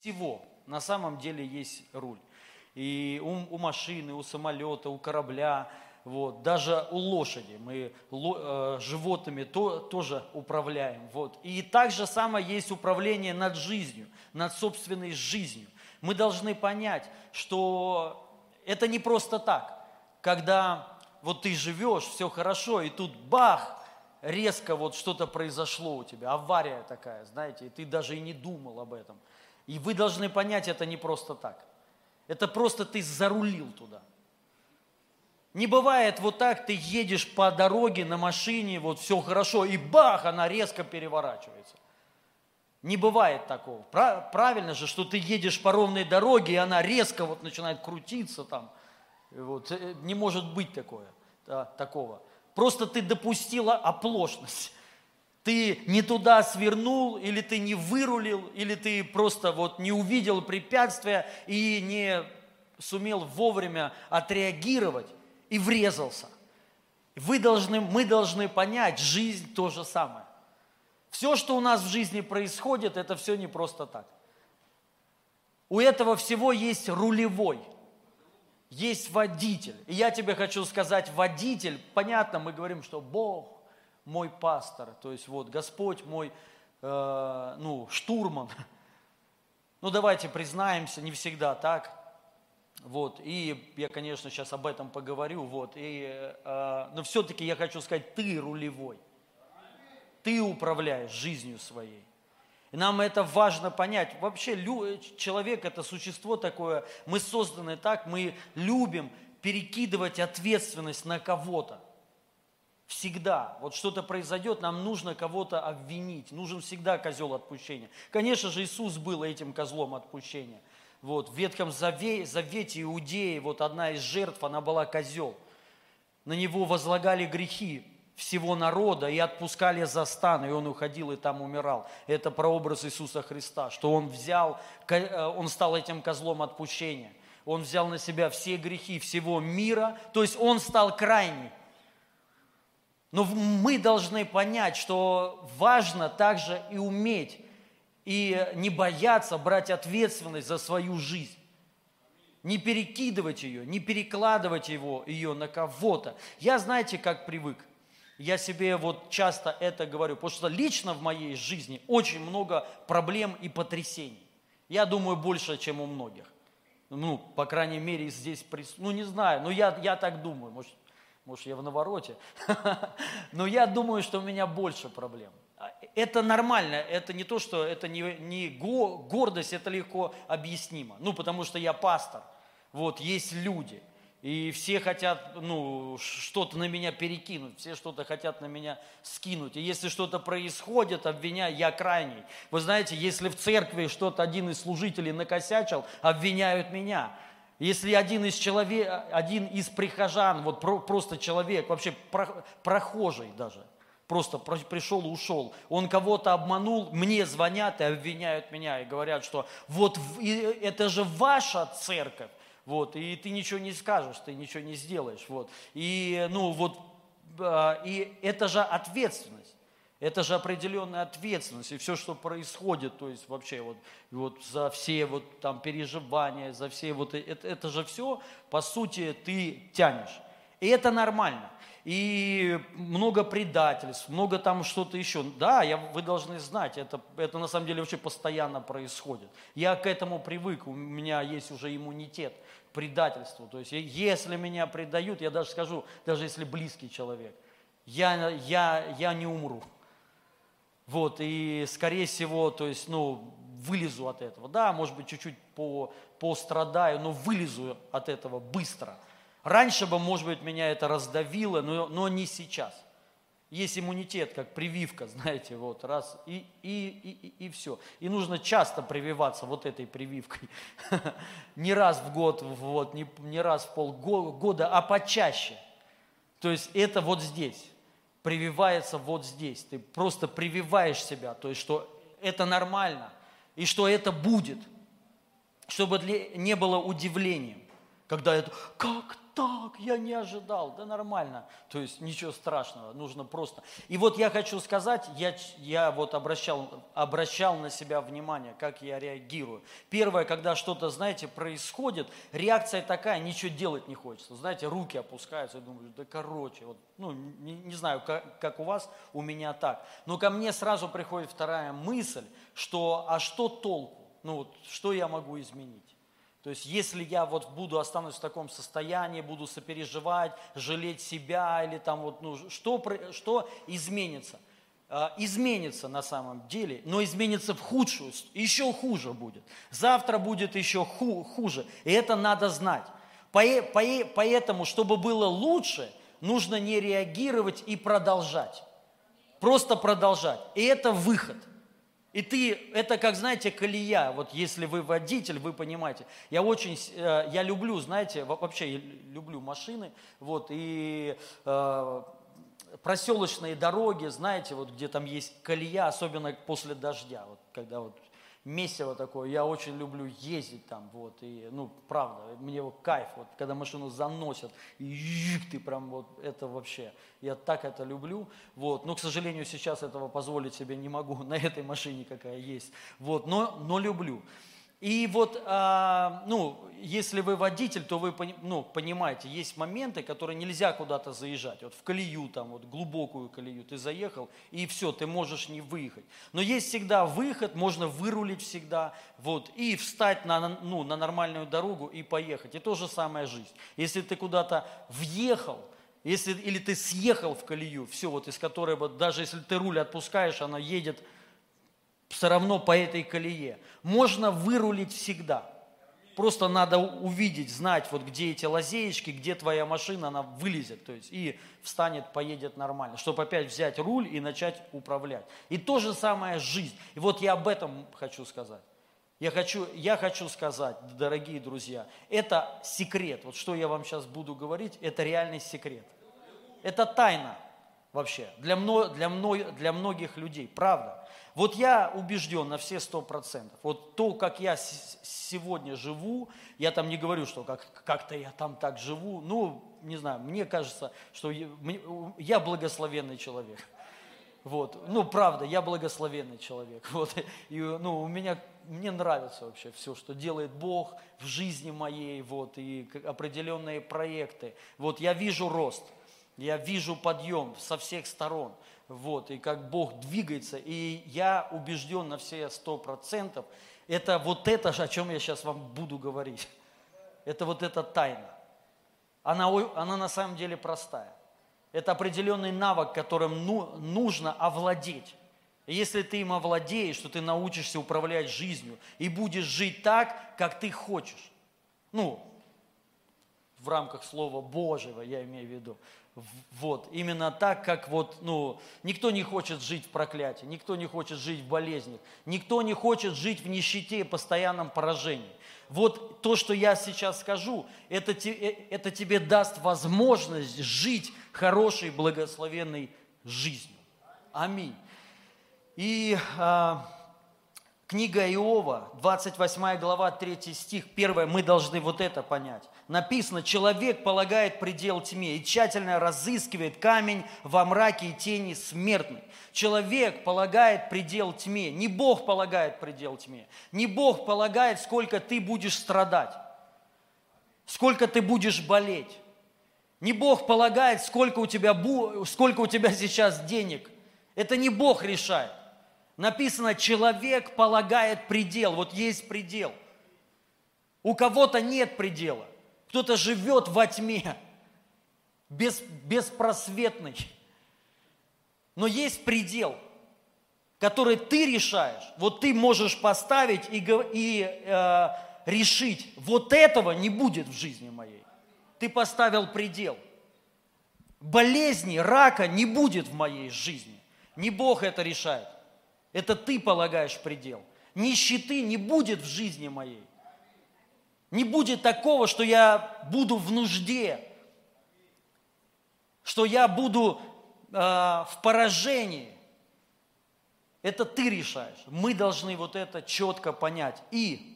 всего на самом деле есть руль. И у, у машины, у самолета, у корабля, вот, даже у лошади мы ло, э, животными то, тоже управляем. Вот. И так же самое есть управление над жизнью, над собственной жизнью. Мы должны понять, что это не просто так, когда вот ты живешь, все хорошо, и тут бах, резко вот что-то произошло у тебя, авария такая, знаете, и ты даже и не думал об этом. И вы должны понять, это не просто так. Это просто ты зарулил туда. Не бывает вот так, ты едешь по дороге на машине, вот все хорошо, и бах, она резко переворачивается. Не бывает такого. Правильно же, что ты едешь по ровной дороге, и она резко вот начинает крутиться там. Вот. Э, не может быть такое, да, такого. Просто ты допустила оплошность. Ты не туда свернул, или ты не вырулил, или ты просто вот не увидел препятствия и не сумел вовремя отреагировать и врезался. Вы должны, мы должны понять, жизнь то же самое. Все, что у нас в жизни происходит, это все не просто так. У этого всего есть рулевой, есть водитель. И я тебе хочу сказать, водитель, понятно, мы говорим, что Бог мой пастор, то есть вот Господь мой, э, ну, штурман. Ну, давайте признаемся, не всегда так. Вот, и я, конечно, сейчас об этом поговорю, вот, и, э, но все-таки я хочу сказать, ты рулевой, ты управляешь жизнью своей. И нам это важно понять. Вообще человек это существо такое, мы созданы так, мы любим перекидывать ответственность на кого-то. Всегда. Вот что-то произойдет, нам нужно кого-то обвинить. Нужен всегда козел отпущения. Конечно же, Иисус был этим козлом отпущения. Вот, в Ветхом Завете Иудеи, вот одна из жертв, она была козел. На него возлагали грехи всего народа и отпускали за стан, и он уходил и там умирал. Это прообраз Иисуса Христа, что он взял, э, он стал этим козлом отпущения. Он взял на себя все грехи всего мира, то есть он стал крайний. Но мы должны понять, что важно также и уметь и не бояться брать ответственность за свою жизнь. Не перекидывать ее, не перекладывать его, ее на кого-то. Я, знаете, как привык? Я себе вот часто это говорю, потому что лично в моей жизни очень много проблем и потрясений. Я думаю, больше, чем у многих. Ну, по крайней мере, здесь, ну, не знаю, но я, я так думаю, может, может, я в навороте, но я думаю, что у меня больше проблем это нормально, это не то, что это не, не гордость, это легко объяснимо. Ну, потому что я пастор, вот, есть люди, и все хотят, ну, что-то на меня перекинуть, все что-то хотят на меня скинуть. И если что-то происходит, обвиняю, я крайний. Вы знаете, если в церкви что-то один из служителей накосячил, обвиняют меня. Если один из, человек, один из прихожан, вот просто человек, вообще прохожий даже – просто пришел и ушел. Он кого-то обманул, мне звонят и обвиняют меня и говорят, что вот это же ваша церковь, вот, и ты ничего не скажешь, ты ничего не сделаешь, вот. И, ну, вот, а, и это же ответственность. Это же определенная ответственность, и все, что происходит, то есть вообще вот, вот за все вот там переживания, за все вот это, это же все, по сути, ты тянешь. И это нормально и много предательств, много там что-то еще. Да, я, вы должны знать, это, это на самом деле вообще постоянно происходит. Я к этому привык, у меня есть уже иммунитет к предательству. То есть если меня предают, я даже скажу, даже если близкий человек, я, я, я не умру. Вот, и скорее всего, то есть, ну, вылезу от этого. Да, может быть, чуть-чуть по, пострадаю, но вылезу от этого быстро – Раньше бы, может быть, меня это раздавило, но, но не сейчас. Есть иммунитет, как прививка, знаете, вот раз, и, и, и, и, все. И нужно часто прививаться вот этой прививкой. Не раз в год, вот, не, не раз в полгода, а почаще. То есть это вот здесь, прививается вот здесь. Ты просто прививаешь себя, то есть что это нормально, и что это будет, чтобы не было удивлением Когда это, как так, я не ожидал, да нормально. То есть ничего страшного, нужно просто. И вот я хочу сказать, я, я вот обращал, обращал на себя внимание, как я реагирую. Первое, когда что-то, знаете, происходит, реакция такая, ничего делать не хочется. Знаете, руки опускаются, я думаю, да короче, вот, ну, не, не знаю, как, как у вас, у меня так. Но ко мне сразу приходит вторая мысль, что, а что толку? Ну вот, что я могу изменить? То есть если я вот буду, останусь в таком состоянии, буду сопереживать, жалеть себя или там вот, ну, что, что изменится? А, изменится на самом деле, но изменится в худшую, еще хуже будет. Завтра будет еще ху, хуже, и это надо знать. Поэтому, чтобы было лучше, нужно не реагировать и продолжать. Просто продолжать. И это выход. И ты, это как, знаете, колея, вот если вы водитель, вы понимаете. Я очень, э, я люблю, знаете, вообще я люблю машины, вот, и э, проселочные дороги, знаете, вот где там есть колея, особенно после дождя, вот когда вот месиво такое, я очень люблю ездить там, вот, и, ну, правда, мне его кайф, вот, когда машину заносят, и ты прям вот, это вообще, я так это люблю, вот, но, к сожалению, сейчас этого позволить себе не могу на этой машине, какая есть, вот, но, но люблю. И вот, а, ну, если вы водитель, то вы ну, понимаете, есть моменты, которые нельзя куда-то заезжать. Вот в колею, там, вот глубокую колею ты заехал, и все, ты можешь не выехать. Но есть всегда выход, можно вырулить всегда, вот, и встать на, ну, на нормальную дорогу и поехать. И то же самое жизнь. Если ты куда-то въехал, если, или ты съехал в колею, все, вот из которой, вот, даже если ты руль отпускаешь, она едет все равно по этой колее. Можно вырулить всегда. Просто надо увидеть, знать, вот где эти лазеечки, где твоя машина, она вылезет, то есть и встанет, поедет нормально, чтобы опять взять руль и начать управлять. И то же самое жизнь. И вот я об этом хочу сказать. Я хочу, я хочу сказать, дорогие друзья, это секрет. Вот что я вам сейчас буду говорить, это реальный секрет. Это тайна вообще для, мно, для, мно, для многих людей, правда. Вот я убежден на все сто процентов. Вот то, как я сегодня живу, я там не говорю, что как, как-то я там так живу. Ну, не знаю, мне кажется, что я, я благословенный человек. Вот, ну, правда, я благословенный человек. Вот, и, ну, у меня, мне нравится вообще все, что делает Бог в жизни моей, вот, и определенные проекты. Вот, я вижу рост, я вижу подъем со всех сторон вот, и как Бог двигается, и я убежден на все сто процентов, это вот это же, о чем я сейчас вам буду говорить. Это вот эта тайна. Она, она на самом деле простая. Это определенный навык, которым ну, нужно овладеть. И если ты им овладеешь, что ты научишься управлять жизнью и будешь жить так, как ты хочешь. Ну, в рамках Слова Божьего, я имею в виду. Вот, именно так, как вот, ну, никто не хочет жить в проклятии, никто не хочет жить в болезнях, никто не хочет жить в нищете и постоянном поражении. Вот то, что я сейчас скажу, это, э, это тебе даст возможность жить хорошей, благословенной жизнью. Аминь. И а, книга Иова, 28 глава, 3 стих, первое, мы должны вот это понять написано, человек полагает предел тьме и тщательно разыскивает камень во мраке и тени смертной. Человек полагает предел тьме, не Бог полагает предел тьме, не Бог полагает, сколько ты будешь страдать, сколько ты будешь болеть. Не Бог полагает, сколько у тебя, сколько у тебя сейчас денег. Это не Бог решает. Написано, человек полагает предел. Вот есть предел. У кого-то нет предела. Кто-то живет во тьме, без, беспросветный. Но есть предел, который ты решаешь. Вот ты можешь поставить и, и э, решить, вот этого не будет в жизни моей. Ты поставил предел. Болезни, рака не будет в моей жизни. Не Бог это решает. Это ты полагаешь предел. Нищеты не будет в жизни моей. Не будет такого, что я буду в нужде, что я буду э, в поражении. Это ты решаешь. Мы должны вот это четко понять. И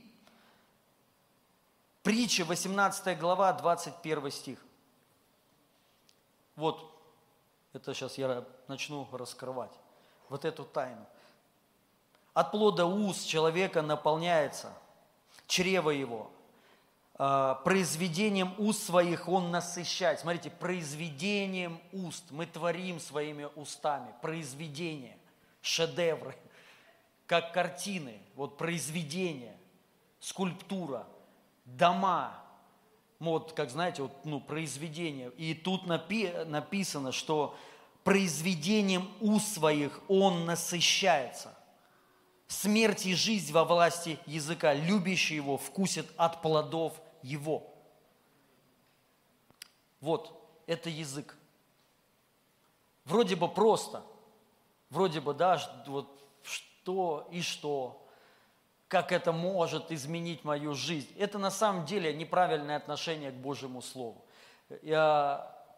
Притча, 18 глава, 21 стих. Вот, это сейчас я начну раскрывать, вот эту тайну. От плода уст человека наполняется чрево его, а, произведением уст своих он насыщает. Смотрите, произведением уст мы творим своими устами, произведение, шедевры, как картины, вот произведение, скульптура, дома, вот, как знаете, вот, ну, произведение. И тут напи написано, что произведением уст своих он насыщается. Смерть и жизнь во власти языка, любящий его вкусит от плодов его. Вот, это язык. Вроде бы просто, вроде бы, да, вот что и что, как это может изменить мою жизнь. Это на самом деле неправильное отношение к Божьему Слову.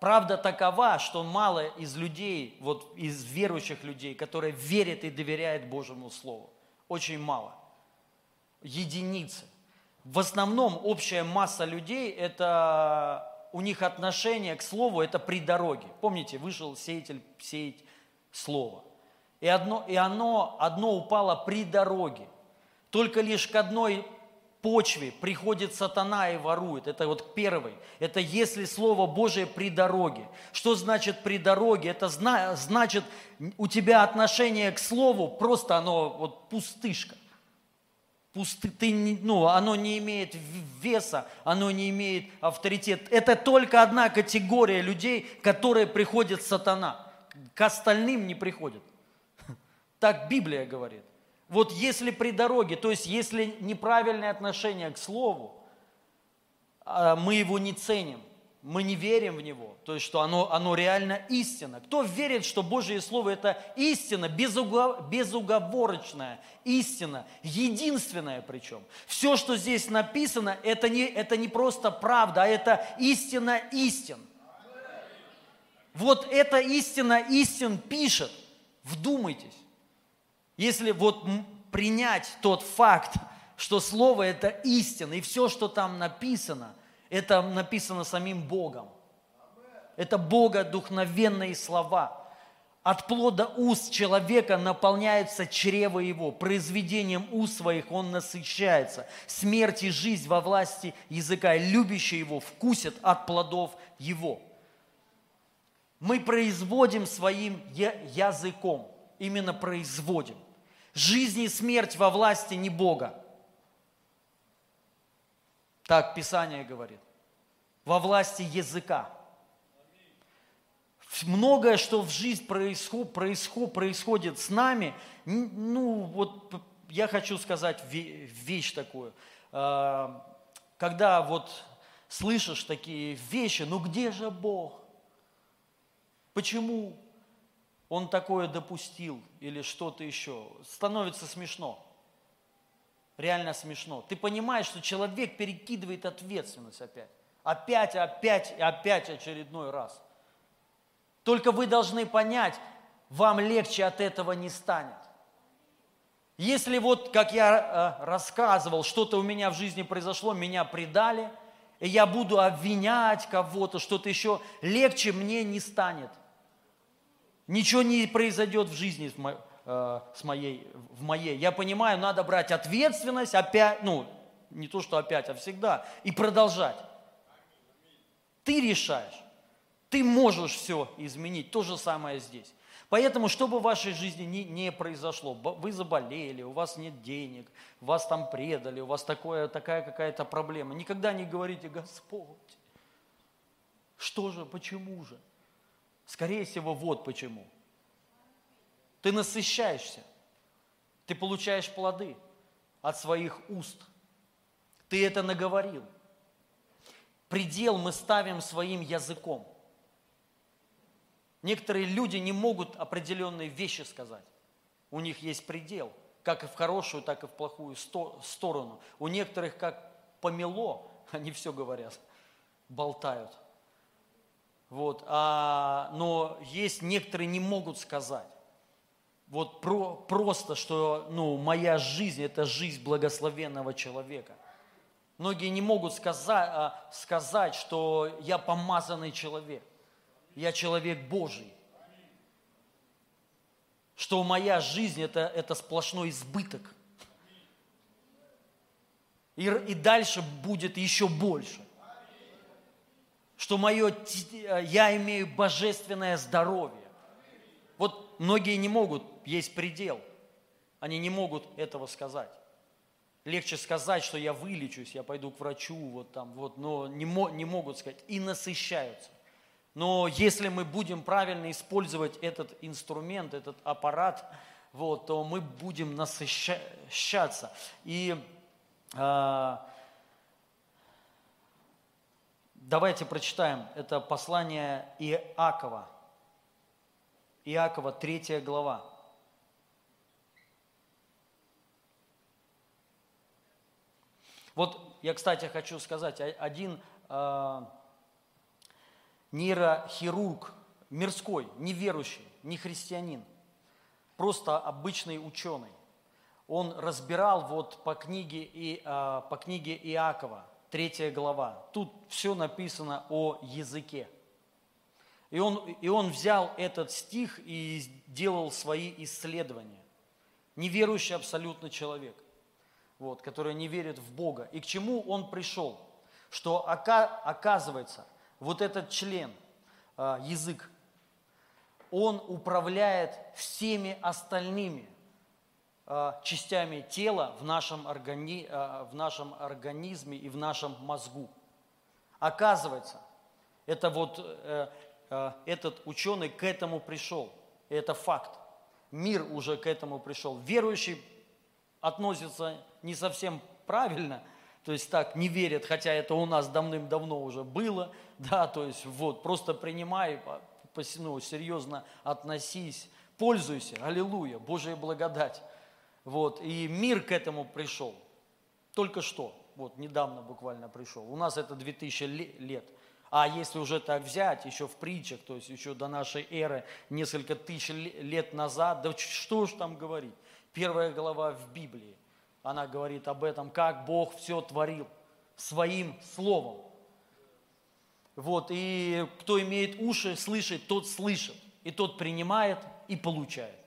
Правда такова, что мало из людей, вот из верующих людей, которые верят и доверяют Божьему Слову. Очень мало. Единицы. В основном общая масса людей, это у них отношение к Слову, это при дороге. Помните, вышел сеятель сеять Слово. И, одно, и оно одно упало при дороге. Только лишь к одной почве приходит сатана и ворует. Это вот первый. Это если Слово Божие при дороге. Что значит при дороге? Это зна, значит у тебя отношение к Слову просто оно вот пустышка. Пусты, ты, ну, оно не имеет веса, оно не имеет авторитет. Это только одна категория людей, которые приходят сатана. К остальным не приходят. Так Библия говорит. Вот если при дороге, то есть если неправильное отношение к Слову, а, мы его не ценим, мы не верим в него, то есть что оно, оно реально истина. Кто верит, что Божье Слово это истина, безуговорочная истина, единственная причем. Все, что здесь написано, это не, это не просто правда, а это истина истин. Вот эта истина истин пишет, вдумайтесь. Если вот принять тот факт, что Слово – это истина, и все, что там написано, это написано самим Богом. Это Бога духновенные слова. От плода уст человека наполняется чрево его, произведением уст своих он насыщается. Смерть и жизнь во власти языка, и любящий его вкусят от плодов его. Мы производим своим языком, именно производим. Жизнь и смерть во власти не Бога. Так Писание говорит. Во власти языка. Многое, что в жизни происход, происход, происходит с нами, ну вот я хочу сказать вещь такую. А, когда вот слышишь такие вещи, ну где же Бог? Почему он такое допустил или что-то еще. Становится смешно. Реально смешно. Ты понимаешь, что человек перекидывает ответственность опять. Опять, опять опять очередной раз. Только вы должны понять, вам легче от этого не станет. Если вот, как я э, рассказывал, что-то у меня в жизни произошло, меня предали, и я буду обвинять кого-то, что-то еще, легче мне не станет – Ничего не произойдет в жизни э, с моей, в моей. Я понимаю, надо брать ответственность опять, ну, не то, что опять, а всегда, и продолжать. Ты решаешь. Ты можешь все изменить. То же самое здесь. Поэтому, чтобы в вашей жизни не, не произошло, вы заболели, у вас нет денег, вас там предали, у вас такое, такая какая-то проблема, никогда не говорите, Господь, что же, почему же? Скорее всего, вот почему. Ты насыщаешься, ты получаешь плоды от своих уст. Ты это наговорил. Предел мы ставим своим языком. Некоторые люди не могут определенные вещи сказать. У них есть предел, как и в хорошую, так и в плохую сторону. У некоторых как помело, они все говорят, болтают – вот, а, но есть некоторые не могут сказать. Вот про, просто, что ну, моя жизнь – это жизнь благословенного человека. Многие не могут сказать, а, сказать, что я помазанный человек, я человек Божий, что моя жизнь это, это сплошной избыток. И, и дальше будет еще больше. Что мое, я имею божественное здоровье. Вот многие не могут, есть предел. Они не могут этого сказать. Легче сказать, что я вылечусь, я пойду к врачу, вот там, вот, но не, не могут сказать. И насыщаются. Но если мы будем правильно использовать этот инструмент, этот аппарат, вот, то мы будем насыщаться. И э, давайте прочитаем это послание Иакова. Иакова, третья глава. Вот я, кстати, хочу сказать, один э, нейрохирург мирской, неверующий, не христианин, просто обычный ученый, он разбирал вот по книге, и, э, по книге Иакова, третья глава. Тут все написано о языке. И он, и он взял этот стих и делал свои исследования. Неверующий абсолютно человек вот, которые не верят в Бога. И к чему он пришел? Что оказывается, вот этот член, а, язык, он управляет всеми остальными частями тела в нашем, органи, а, в нашем организме и в нашем мозгу. Оказывается, это вот э, э, этот ученый к этому пришел. Это факт. Мир уже к этому пришел. Верующий относится не совсем правильно, то есть так не верят, хотя это у нас давным-давно уже было, да, то есть вот, просто принимай, ну, серьезно относись, пользуйся, аллилуйя, Божья благодать. Вот, и мир к этому пришел, только что, вот, недавно буквально пришел. У нас это 2000 лет. А если уже так взять, еще в притчах, то есть еще до нашей эры, несколько тысяч лет назад, да что ж там говорить, первая глава в Библии, она говорит об этом, как Бог все творил своим словом. Вот, и кто имеет уши слышать, тот слышит, и тот принимает и получает.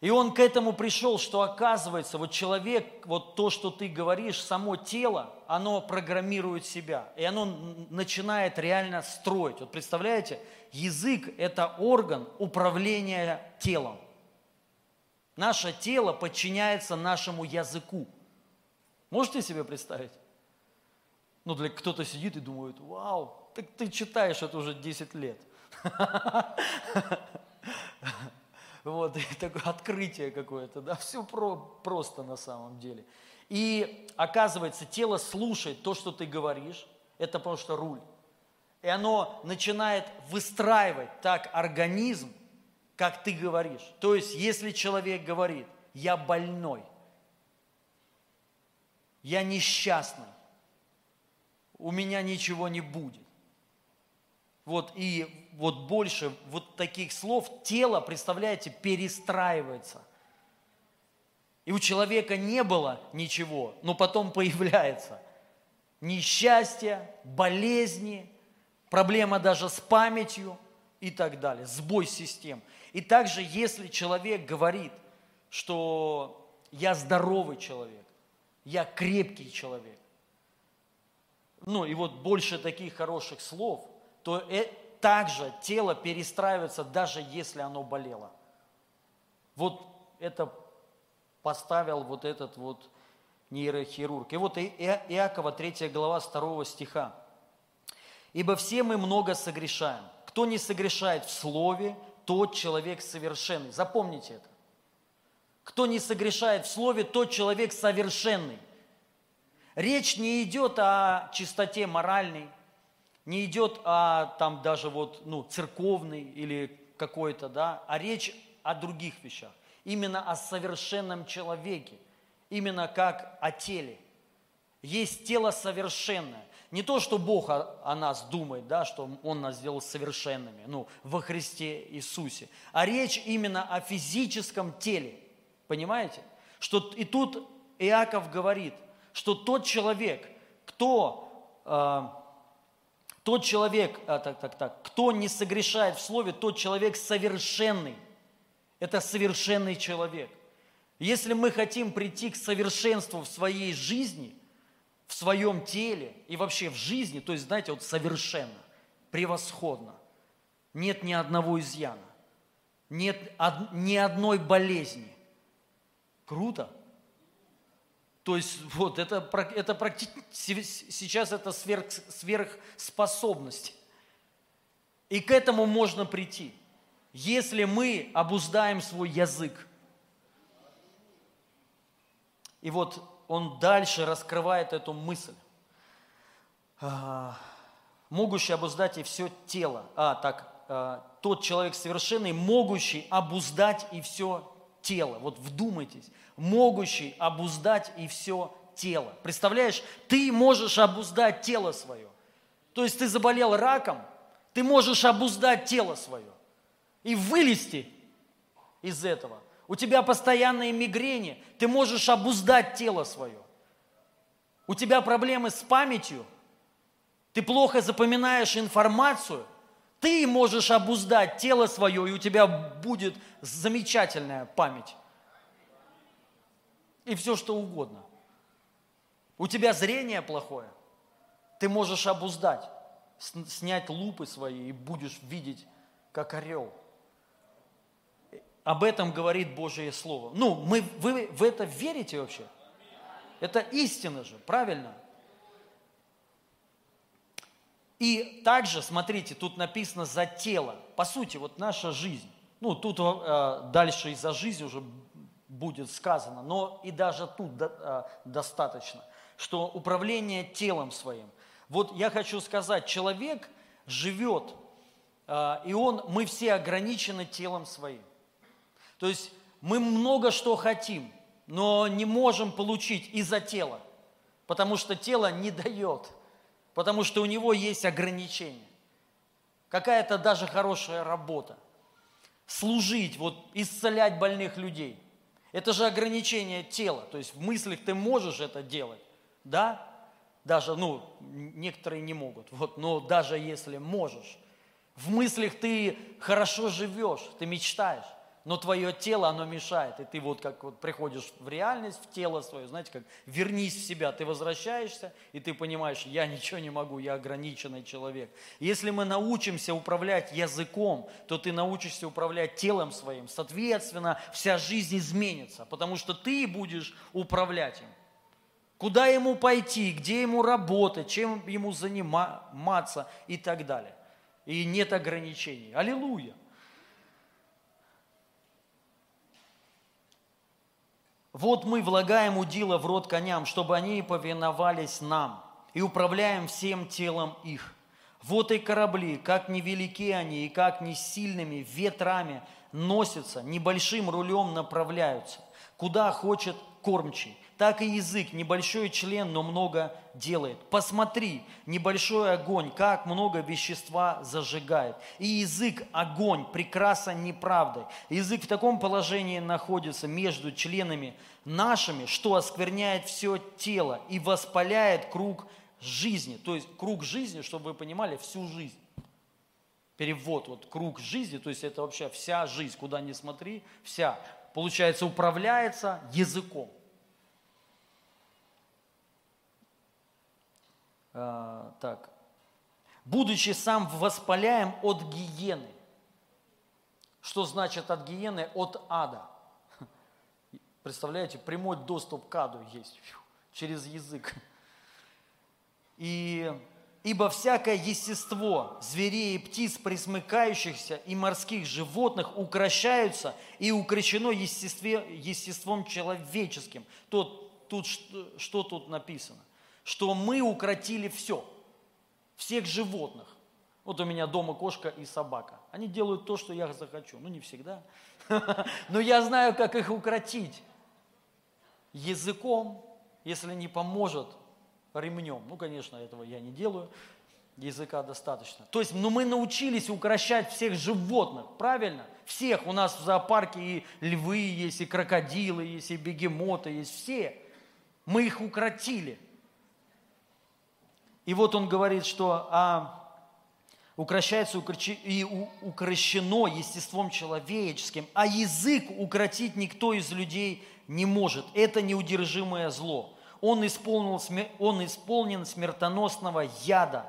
И он к этому пришел, что оказывается, вот человек, вот то, что ты говоришь, само тело, оно программирует себя, и оно начинает реально строить. Вот представляете, язык – это орган управления телом. Наше тело подчиняется нашему языку. Можете себе представить? Ну, для кто-то сидит и думает, вау, так ты читаешь это уже 10 лет. Вот, такое открытие какое-то, да, все про, просто на самом деле. И оказывается, тело слушает то, что ты говоришь, это потому что руль. И оно начинает выстраивать так организм, как ты говоришь. То есть, если человек говорит, я больной, я несчастный, у меня ничего не будет. Вот и вот больше вот таких слов тело, представляете, перестраивается. И у человека не было ничего, но потом появляется несчастье, болезни, проблема даже с памятью и так далее, сбой систем. И также, если человек говорит, что я здоровый человек, я крепкий человек, ну и вот больше таких хороших слов, то э, также тело перестраивается, даже если оно болело. Вот это поставил вот этот вот нейрохирург. И вот Иакова 3 глава 2 стиха. «Ибо все мы много согрешаем. Кто не согрешает в слове, тот человек совершенный. Запомните это. Кто не согрешает в слове, тот человек совершенный. Речь не идет о чистоте моральной, не идет о там даже вот, ну, церковной или какой-то, да, а речь о других вещах. Именно о совершенном человеке, именно как о теле. Есть тело совершенное. Не то, что Бог о, о нас думает, да, что Он нас сделал совершенными, ну, во Христе Иисусе, а речь именно о физическом теле. Понимаете? Что и тут Иаков говорит, что тот человек, кто, э, тот человек, а, так, так, так, кто не согрешает в слове, тот человек совершенный. Это совершенный человек. Если мы хотим прийти к совершенству в своей жизни, в своем теле и вообще в жизни, то есть, знаете, вот совершенно, превосходно, нет ни одного изъяна, нет ни одной болезни. Круто. То есть вот это, это практически, сейчас это сверх, сверхспособность. И к этому можно прийти, если мы обуздаем свой язык. И вот он дальше раскрывает эту мысль. А, могущий обуздать и все тело. А, так, а, тот человек совершенный, могущий обуздать и все тело. Вот вдумайтесь. Могущий обуздать и все тело. Представляешь, ты можешь обуздать тело свое. То есть ты заболел раком, ты можешь обуздать тело свое и вылезти из этого. У тебя постоянные мигрени, ты можешь обуздать тело свое. У тебя проблемы с памятью, ты плохо запоминаешь информацию, ты можешь обуздать тело свое, и у тебя будет замечательная память. И все, что угодно. У тебя зрение плохое, ты можешь обуздать, снять лупы свои и будешь видеть, как орел. Об этом говорит Божие Слово. Ну, мы, вы в это верите вообще? Это истина же, правильно? И также, смотрите, тут написано за тело. По сути, вот наша жизнь. Ну, тут э, дальше и за жизнь уже будет сказано, но и даже тут до, э, достаточно, что управление телом своим. Вот я хочу сказать, человек живет, э, и он, мы все ограничены телом своим. То есть мы много что хотим, но не можем получить из-за тела, потому что тело не дает – потому что у него есть ограничения. Какая-то даже хорошая работа. Служить, вот исцелять больных людей. Это же ограничение тела. То есть в мыслях ты можешь это делать, да? Даже, ну, некоторые не могут, вот, но даже если можешь. В мыслях ты хорошо живешь, ты мечтаешь но твое тело, оно мешает. И ты вот как вот приходишь в реальность, в тело свое, знаете, как вернись в себя, ты возвращаешься, и ты понимаешь, я ничего не могу, я ограниченный человек. Если мы научимся управлять языком, то ты научишься управлять телом своим. Соответственно, вся жизнь изменится, потому что ты будешь управлять им. Куда ему пойти, где ему работать, чем ему заниматься и так далее. И нет ограничений. Аллилуйя. Вот мы влагаем удила в рот коням, чтобы они повиновались нам, и управляем всем телом их. Вот и корабли, как невелики они, и как не сильными ветрами носятся, небольшим рулем направляются, куда хочет кормчий так и язык, небольшой член, но много делает. Посмотри, небольшой огонь, как много вещества зажигает. И язык – огонь, прекраса неправдой. Язык в таком положении находится между членами нашими, что оскверняет все тело и воспаляет круг жизни. То есть круг жизни, чтобы вы понимали, всю жизнь. Перевод, вот круг жизни, то есть это вообще вся жизнь, куда ни смотри, вся, получается, управляется языком. А, так. Будучи сам воспаляем от гиены. Что значит от гиены? От ада. Представляете, прямой доступ к аду есть Фью, через язык. И ибо всякое естество зверей и птиц, присмыкающихся, и морских животных укращаются и укращено естестве, естеством человеческим. Тут, тут, что, что тут написано? Что мы укротили все, всех животных. Вот у меня дома кошка и собака. Они делают то, что я захочу. Ну, не всегда. Но я знаю, как их укротить. Языком, если не поможет, ремнем. Ну, конечно, этого я не делаю. Языка достаточно. То есть, ну, мы научились укращать всех животных, правильно? Всех. У нас в зоопарке и львы есть, и крокодилы есть, и бегемоты есть. Все. Мы их укротили. И вот он говорит, что а, укращается и укращено естеством человеческим, а язык укротить никто из людей не может. Это неудержимое зло. Он, исполнил, он исполнен смертоносного яда.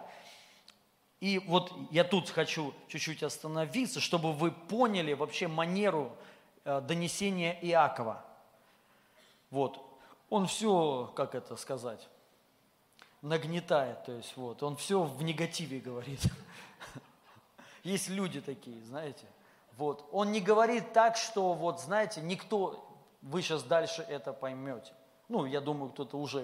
И вот я тут хочу чуть-чуть остановиться, чтобы вы поняли вообще манеру э, донесения Иакова. Вот. Он все, как это сказать, нагнетает, то есть вот, он все в негативе говорит. Есть люди такие, знаете. Вот. Он не говорит так, что вот, знаете, никто, вы сейчас дальше это поймете. Ну, я думаю, кто-то уже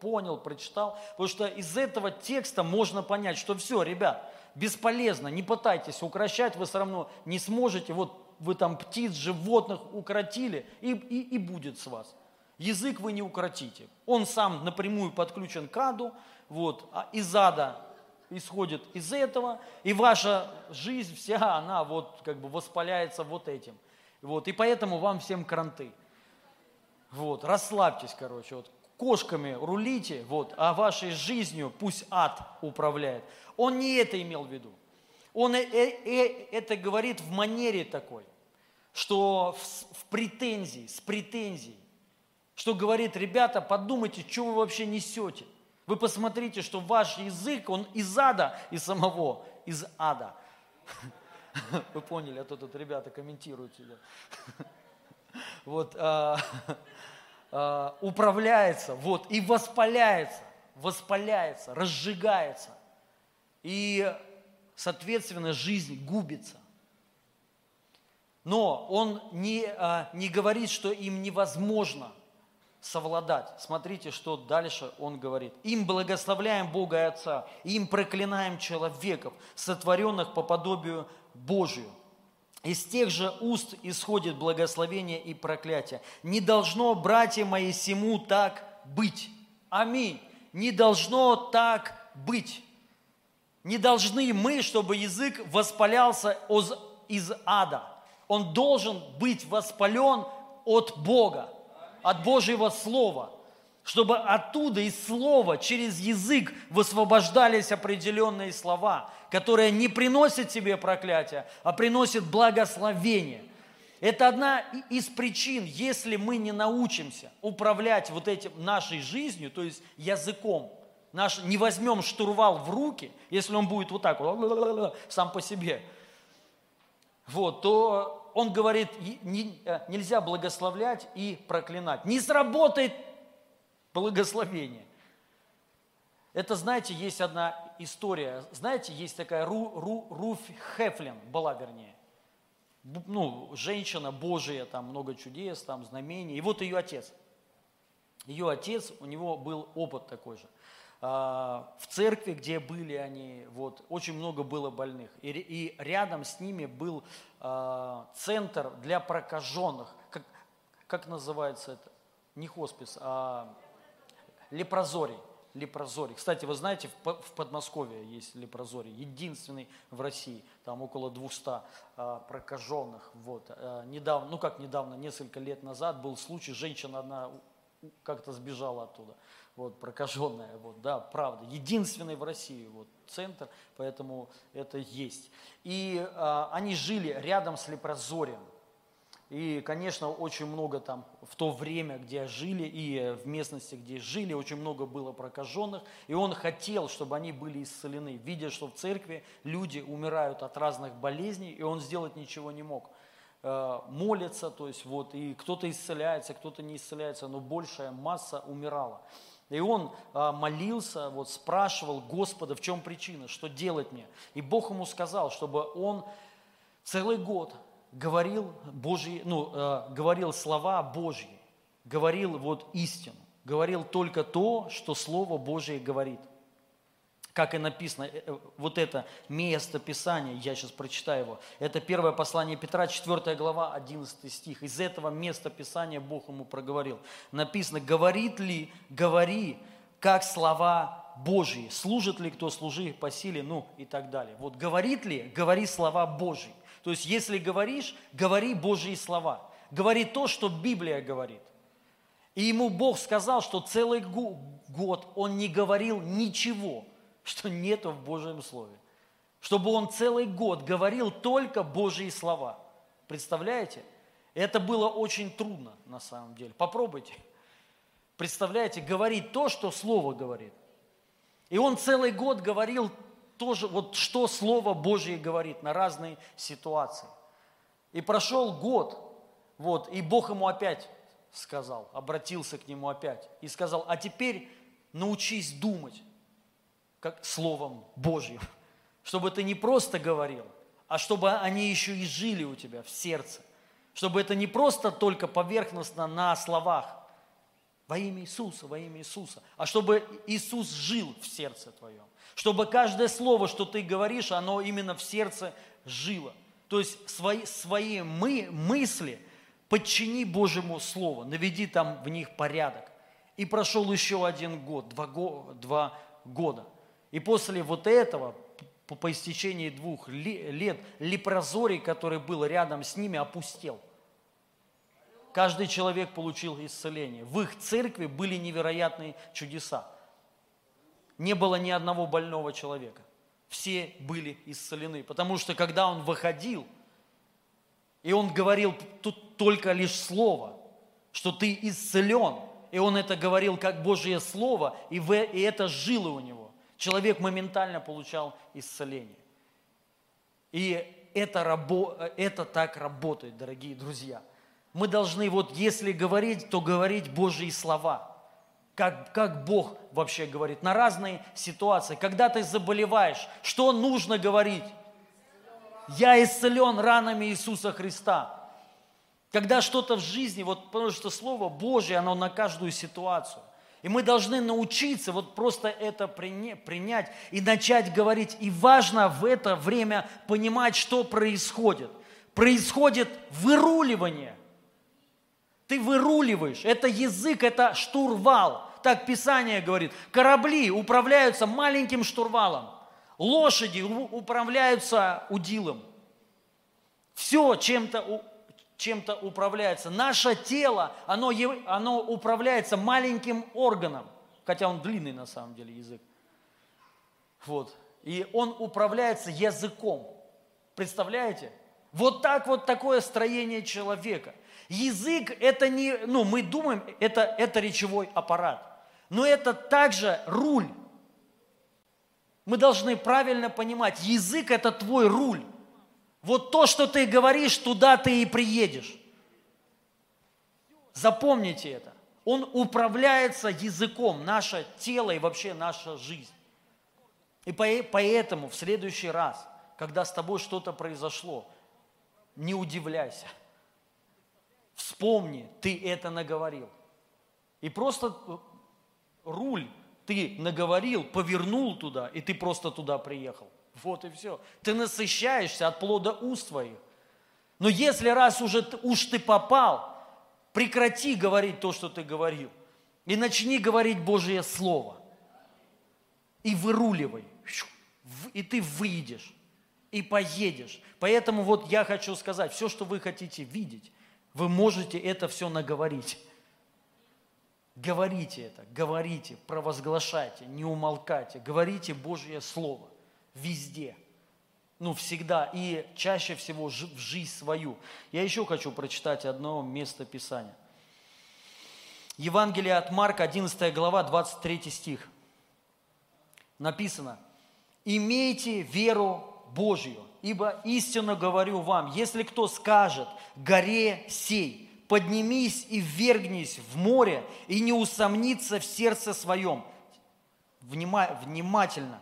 понял, прочитал. Потому что из этого текста можно понять, что все, ребят, бесполезно, не пытайтесь укращать, вы все равно не сможете. Вот вы там птиц, животных укротили, и, и, и будет с вас. Язык вы не укротите. Он сам напрямую подключен к аду, вот, а из ада исходит из этого, и ваша жизнь вся, она вот как бы воспаляется вот этим. Вот, и поэтому вам всем кранты. Вот, расслабьтесь, короче, вот, кошками рулите, вот, а вашей жизнью пусть ад управляет. Он не это имел в виду. Он э, э, э, это говорит в манере такой, что в, претензии, с претензией, что говорит, ребята, подумайте, что вы вообще несете. Вы посмотрите, что ваш язык, он из ада, из самого, из ада. Вы поняли, а то тут ребята комментируют сюда. Вот, а, а, управляется, вот, и воспаляется, воспаляется, разжигается. И, соответственно, жизнь губится. Но он не, а, не говорит, что им невозможно – совладать. Смотрите, что дальше он говорит. Им благословляем Бога и Отца, им проклинаем человеков, сотворенных по подобию Божию. Из тех же уст исходит благословение и проклятие. Не должно, братья мои, сему так быть. Аминь. Не должно так быть. Не должны мы, чтобы язык воспалялся из ада. Он должен быть воспален от Бога от Божьего Слова, чтобы оттуда из Слова через язык высвобождались определенные слова, которые не приносят тебе проклятия, а приносят благословение. Это одна из причин, если мы не научимся управлять вот этим нашей жизнью, то есть языком, наш, не возьмем штурвал в руки, если он будет вот так сам по себе, вот, то он говорит, э, нельзя благословлять и проклинать. Не сработает благословение. Это, знаете, есть одна история. Знаете, есть такая Ру, Ру, Руф Хефлин, была вернее. Ну, женщина Божия, там много чудес, там знамений. И вот ее отец. Ее отец, у него был опыт такой же – а, в церкви, где были они, вот, очень много было больных. И, и рядом с ними был центр для прокаженных. Как, как называется это? Не хоспис, а лепрозорий. Лепрозорий. Кстати, вы знаете, в, Подмосковье есть лепрозорий, единственный в России, там около 200 а, прокаженных. Вот. А, недавно, ну как недавно, несколько лет назад был случай, женщина одна как-то сбежала оттуда вот, прокаженная, вот, да, правда, единственный в России вот, центр, поэтому это есть. И а, они жили рядом с Лепрозорием. И, конечно, очень много там в то время, где жили, и в местности, где жили, очень много было прокаженных. И он хотел, чтобы они были исцелены, видя, что в церкви люди умирают от разных болезней, и он сделать ничего не мог э, молятся, то есть вот, и кто-то исцеляется, кто-то не исцеляется, но большая масса умирала. И он а, молился, вот спрашивал Господа, в чем причина, что делать мне. И Бог ему сказал, чтобы он целый год говорил, Божьи, ну, а, говорил слова Божьи, говорил вот истину, говорил только то, что Слово Божье говорит – как и написано, э, э, вот это место Писания, я сейчас прочитаю его, это первое послание Петра, 4 глава, 11 стих. Из этого места Писания Бог ему проговорил. Написано, говорит ли, говори, как слова Божьи, служит ли кто, служи по силе, ну и так далее. Вот говорит ли, говори слова Божьи. То есть, если говоришь, говори Божьи слова. Говори то, что Библия говорит. И ему Бог сказал, что целый год он не говорил ничего, что нету в Божьем Слове. Чтобы он целый год говорил только Божьи слова. Представляете? Это было очень трудно на самом деле. Попробуйте. Представляете, говорить то, что Слово говорит. И он целый год говорил тоже, вот что Слово Божье говорит на разные ситуации. И прошел год, вот, и Бог ему опять сказал, обратился к нему опять и сказал, а теперь научись думать как Словом Божьим, чтобы ты не просто говорил, а чтобы они еще и жили у тебя в сердце, чтобы это не просто только поверхностно на словах, во имя Иисуса, во имя Иисуса, а чтобы Иисус жил в сердце твоем, чтобы каждое слово, что ты говоришь, оно именно в сердце жило. То есть свои, свои мы, мысли подчини Божьему Слову, наведи там в них порядок. И прошел еще один год, два, два года. И после вот этого, по, по истечении двух лет, лепрозорий, который был рядом с ними, опустел. Каждый человек получил исцеление. В их церкви были невероятные чудеса. Не было ни одного больного человека. Все были исцелены. Потому что когда он выходил, и он говорил тут только лишь слово, что ты исцелен, и он это говорил как Божье Слово, и, в, и это жило у него. Человек моментально получал исцеление. И это, рабо, это так работает, дорогие друзья. Мы должны, вот если говорить, то говорить Божьи слова – как, как Бог вообще говорит, на разные ситуации. Когда ты заболеваешь, что нужно говорить? Я исцелен ранами Иисуса Христа. Когда что-то в жизни, вот потому что Слово Божье, оно на каждую ситуацию. И мы должны научиться вот просто это принять и начать говорить. И важно в это время понимать, что происходит. Происходит выруливание – ты выруливаешь. Это язык, это штурвал. Так Писание говорит. Корабли управляются маленьким штурвалом. Лошади управляются удилом. Все чем-то чем-то управляется. Наше тело, оно, оно управляется маленьким органом, хотя он длинный на самом деле язык. Вот. И он управляется языком. Представляете? Вот так вот такое строение человека. Язык это не, ну мы думаем, это, это речевой аппарат. Но это также руль. Мы должны правильно понимать, язык это твой руль. Вот то, что ты говоришь, туда ты и приедешь. Запомните это. Он управляется языком, наше тело и вообще наша жизнь. И поэтому в следующий раз, когда с тобой что-то произошло, не удивляйся – Вспомни, ты это наговорил. И просто э, руль ты наговорил, повернул туда, и ты просто туда приехал. Вот и все. Ты насыщаешься от плода уст твоих. Но если раз уже уж ты попал, прекрати говорить то, что ты говорил. И начни говорить Божье Слово. И выруливай. И ты выйдешь. И поедешь. Поэтому вот я хочу сказать, все, что вы хотите видеть, вы можете это все наговорить. Говорите это, говорите, провозглашайте, не умолкайте, говорите Божье Слово везде, ну всегда и чаще всего в жизнь свою. Я еще хочу прочитать одно место Писания. Евангелие от Марка, 11 глава, 23 стих. Написано, «Имейте веру Божью, Ибо истинно говорю вам, если кто скажет горе сей, поднимись и ввергнись в море, и не усомнится в сердце своем. Внимательно.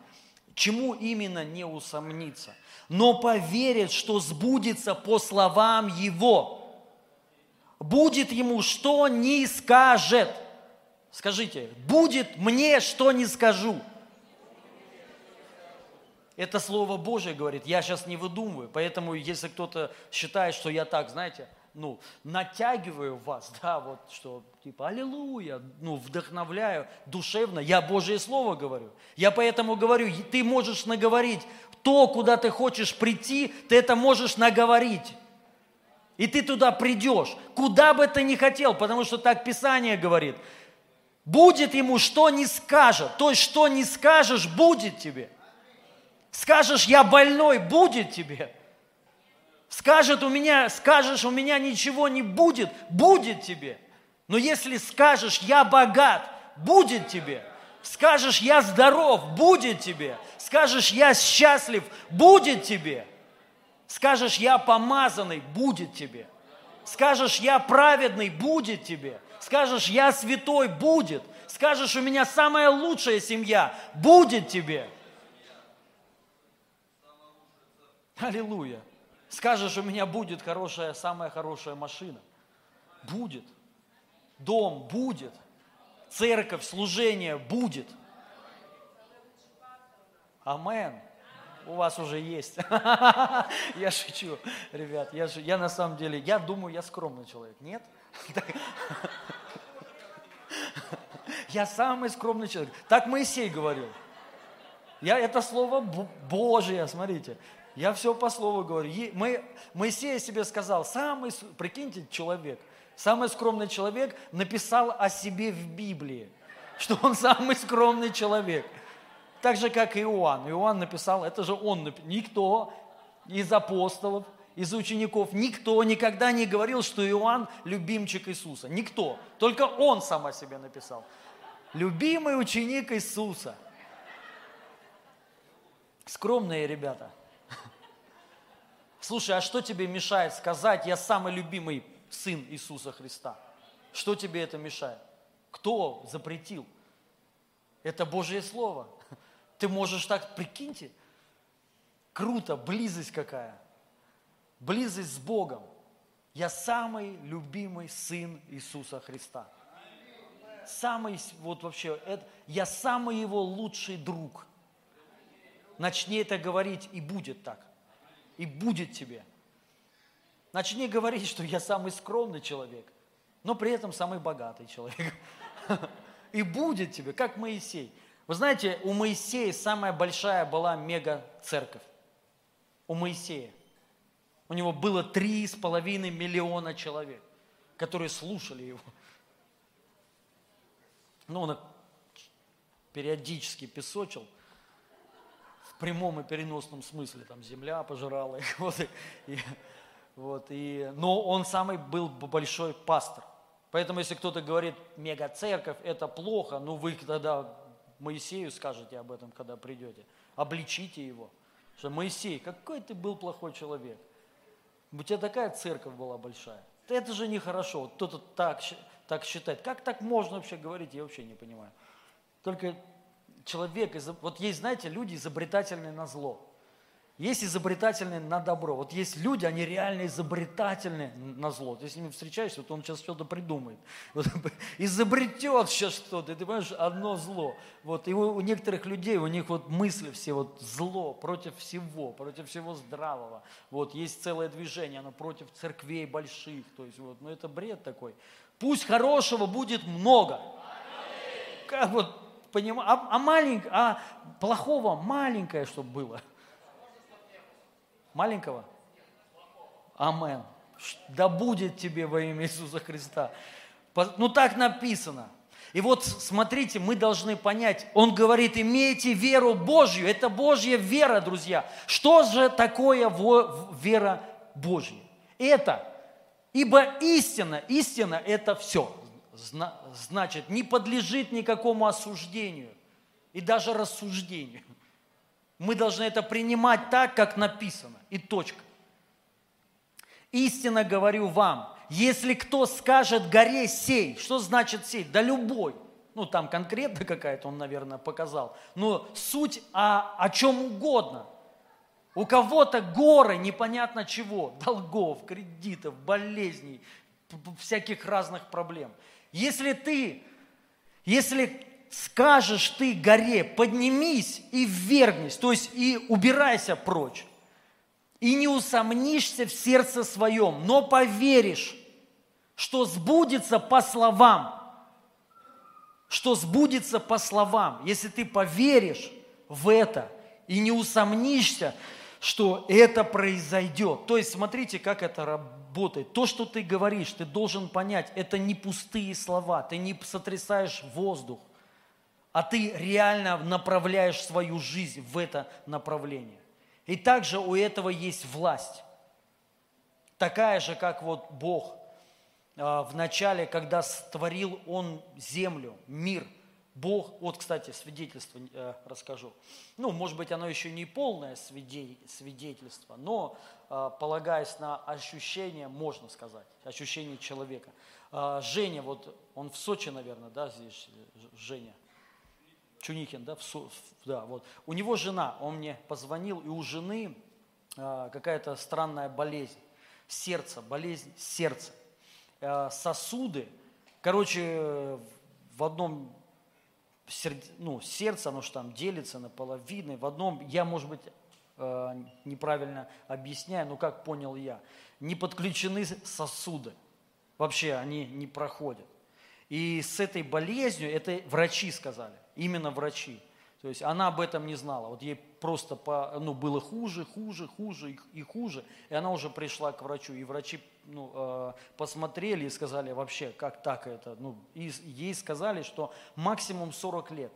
Чему именно не усомниться? Но поверит, что сбудется по словам его. Будет ему, что не скажет. Скажите, будет мне, что не скажу. Это Слово Божье говорит, я сейчас не выдумываю. Поэтому, если кто-то считает, что я так, знаете, ну, натягиваю вас, да, вот, что, типа, аллилуйя, ну, вдохновляю душевно, я Божье Слово говорю. Я поэтому говорю, ты можешь наговорить то, куда ты хочешь прийти, ты это можешь наговорить. И ты туда придешь, куда бы ты ни хотел, потому что так Писание говорит. Будет ему, что не скажет. То есть, что не скажешь, будет тебе. Скажешь, я больной, будет тебе. Скажет у меня, скажешь, у меня ничего не будет, будет тебе. Но если скажешь, я богат, будет тебе. Скажешь, я здоров, будет тебе. Скажешь, я счастлив, будет тебе. Скажешь, я помазанный, будет тебе. Скажешь, я праведный, будет тебе. Скажешь, я святой, будет. Скажешь, у меня самая лучшая семья, будет тебе. Аллилуйя. Скажешь, у меня будет хорошая, самая хорошая машина. Будет. Дом будет. Церковь, служение будет. Амен. У вас уже есть. Я шучу, ребят. Я, я на самом деле, я думаю, я скромный человек. Нет? Я самый скромный человек. Так Моисей говорил. Я, это слово Божие, смотрите. Я все по слову говорю. Мы, Моисей себе сказал, самый, прикиньте, человек, самый скромный человек написал о себе в Библии, что он самый скромный человек. Так же, как и Иоанн. Иоанн написал, это же он, никто из апостолов, из учеников, никто никогда не говорил, что Иоанн любимчик Иисуса. Никто. Только он сам о себе написал. Любимый ученик Иисуса. Скромные ребята – Слушай, а что тебе мешает сказать, я самый любимый сын Иисуса Христа? Что тебе это мешает? Кто запретил? Это Божье Слово. Ты можешь так, прикиньте, круто, близость какая. Близость с Богом. Я самый любимый сын Иисуса Христа. Самый, вот вообще, это, я самый его лучший друг. Начни это говорить, и будет так и будет тебе. Начни говорить, что я самый скромный человек, но при этом самый богатый человек. И будет тебе, как Моисей. Вы знаете, у Моисея самая большая была мега-церковь. У Моисея. У него было три с половиной миллиона человек, которые слушали его. Ну, он периодически песочил – прямом и переносном смысле, там земля пожирала их, вот, и, вот, и, но он самый был большой пастор. Поэтому, если кто-то говорит, мега-церковь, это плохо, ну вы тогда Моисею скажете об этом, когда придете. Обличите его. Что Моисей, какой ты был плохой человек. У тебя такая церковь была большая. Это же нехорошо. Кто-то так, так считает. Как так можно вообще говорить, я вообще не понимаю. Только человек, вот есть, знаете, люди изобретательные на зло. Есть изобретательные на добро. Вот есть люди, они реально изобретательные на зло. Ты с ними встречаешься, вот он сейчас что-то придумает. Вот, изобретет сейчас что-то, и ты понимаешь, одно зло. Вот, и у, у некоторых людей, у них вот мысли все вот зло против всего, против всего здравого. Вот, есть целое движение, оно против церквей больших. То есть, вот, ну это бред такой. Пусть хорошего будет много. Как вот поним... а, а, маленькое, а плохого маленькое, чтобы было. Маленького? Амен. Да будет тебе во имя Иисуса Христа. Ну так написано. И вот смотрите, мы должны понять, он говорит, имейте веру Божью. Это Божья вера, друзья. Что же такое вера Божья? Это, ибо истина, истина это все значит, не подлежит никакому осуждению и даже рассуждению. Мы должны это принимать так, как написано, и точка. Истинно говорю вам, если кто скажет горе сей, что значит сей? Да любой. Ну, там конкретно какая-то он, наверное, показал. Но суть о, о чем угодно. У кого-то горы непонятно чего, долгов, кредитов, болезней, всяких разных проблем. Если ты, если скажешь ты горе, поднимись и ввергнись, то есть и убирайся прочь, и не усомнишься в сердце своем, но поверишь, что сбудется по словам, что сбудется по словам. Если ты поверишь в это и не усомнишься, что это произойдет. То есть смотрите, как это работает. То, что ты говоришь, ты должен понять, это не пустые слова, ты не сотрясаешь воздух, а ты реально направляешь свою жизнь в это направление. И также у этого есть власть. Такая же, как вот Бог а, в начале, когда створил Он землю, мир – Бог, вот, кстати, свидетельство э, расскажу. Ну, может быть, оно еще не полное свидетельство, но, полагаясь на ощущение, можно сказать, ощущение человека. Э, Женя, вот он в Сочи, наверное, да, здесь Женя, Чунихин, да, в, в, да, вот. У него жена, он мне позвонил, и у жены э, какая-то странная болезнь, сердце, болезнь сердца, э, сосуды, короче, в одном ну, сердце, оно же там делится на половины. В одном, я, может быть, э, неправильно объясняю, но как понял я, не подключены сосуды. Вообще они не проходят. И с этой болезнью, это врачи сказали, именно врачи. То есть она об этом не знала. Вот ей просто по, ну, было хуже, хуже, хуже и хуже. И она уже пришла к врачу. И врачи ну, э, посмотрели и сказали вообще, как так это. Ну, и ей сказали, что максимум 40 лет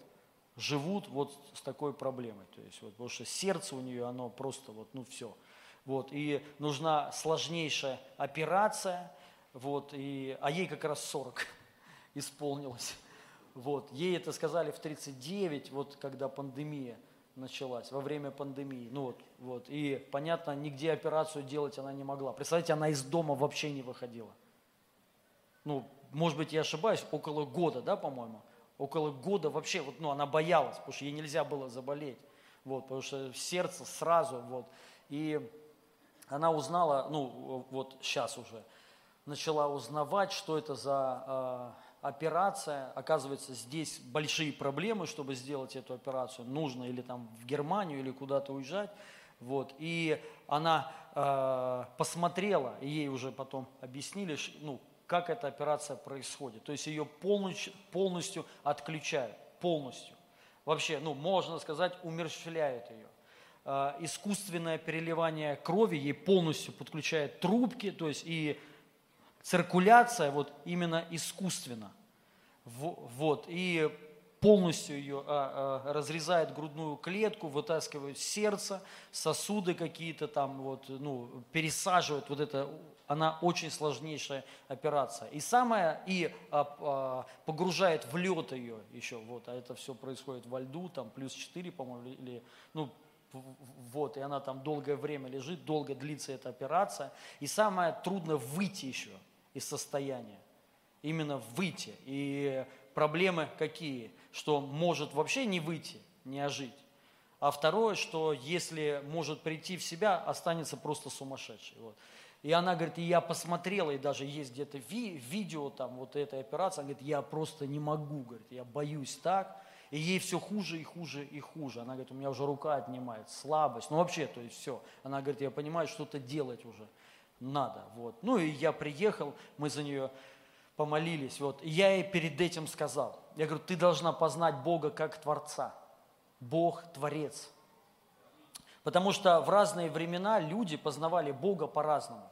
живут вот с такой проблемой. То есть, вот, потому что сердце у нее, оно просто вот, ну все. Вот, и нужна сложнейшая операция, вот, и, а ей как раз 40 исполнилось. Вот. Ей это сказали в 39, вот когда пандемия началась, во время пандемии. Ну вот, вот. И понятно, нигде операцию делать она не могла. Представляете, она из дома вообще не выходила. Ну, может быть, я ошибаюсь, около года, да, по-моему? Около года вообще, вот, ну, она боялась, потому что ей нельзя было заболеть. Вот, потому что сердце сразу, вот. И она узнала, ну, вот сейчас уже, начала узнавать, что это за а, операция, оказывается, здесь большие проблемы, чтобы сделать эту операцию, нужно или там в Германию, или куда-то уезжать, вот, и она э, посмотрела, и ей уже потом объяснили, ну, как эта операция происходит, то есть ее полностью, полностью отключают, полностью, вообще, ну, можно сказать, умерщвляют ее. Э, искусственное переливание крови ей полностью подключает трубки, то есть и циркуляция вот именно искусственно. Вот, и полностью ее а, а, разрезает грудную клетку, вытаскивают сердце, сосуды какие-то там, вот, ну, пересаживают, вот это, она очень сложнейшая операция. И самое, и а, а, погружает в лед ее еще, вот, а это все происходит во льду, там плюс 4, по-моему, или, ну, вот, и она там долгое время лежит, долго длится эта операция. И самое трудно выйти еще – из состояния. Именно выйти. И проблемы какие? Что может вообще не выйти, не ожить. А второе, что если может прийти в себя, останется просто сумасшедший. Вот. И она говорит, и я посмотрела, и даже есть где-то ви, видео там вот этой операции, она говорит, я просто не могу, говорит, я боюсь так, и ей все хуже и хуже и хуже. Она говорит, у меня уже рука отнимает, слабость, ну вообще, то есть все. Она говорит, я понимаю, что-то делать уже надо. Вот. Ну и я приехал, мы за нее помолились. Вот. И я ей перед этим сказал, я говорю, ты должна познать Бога как Творца. Бог – Творец. Потому что в разные времена люди познавали Бога по-разному.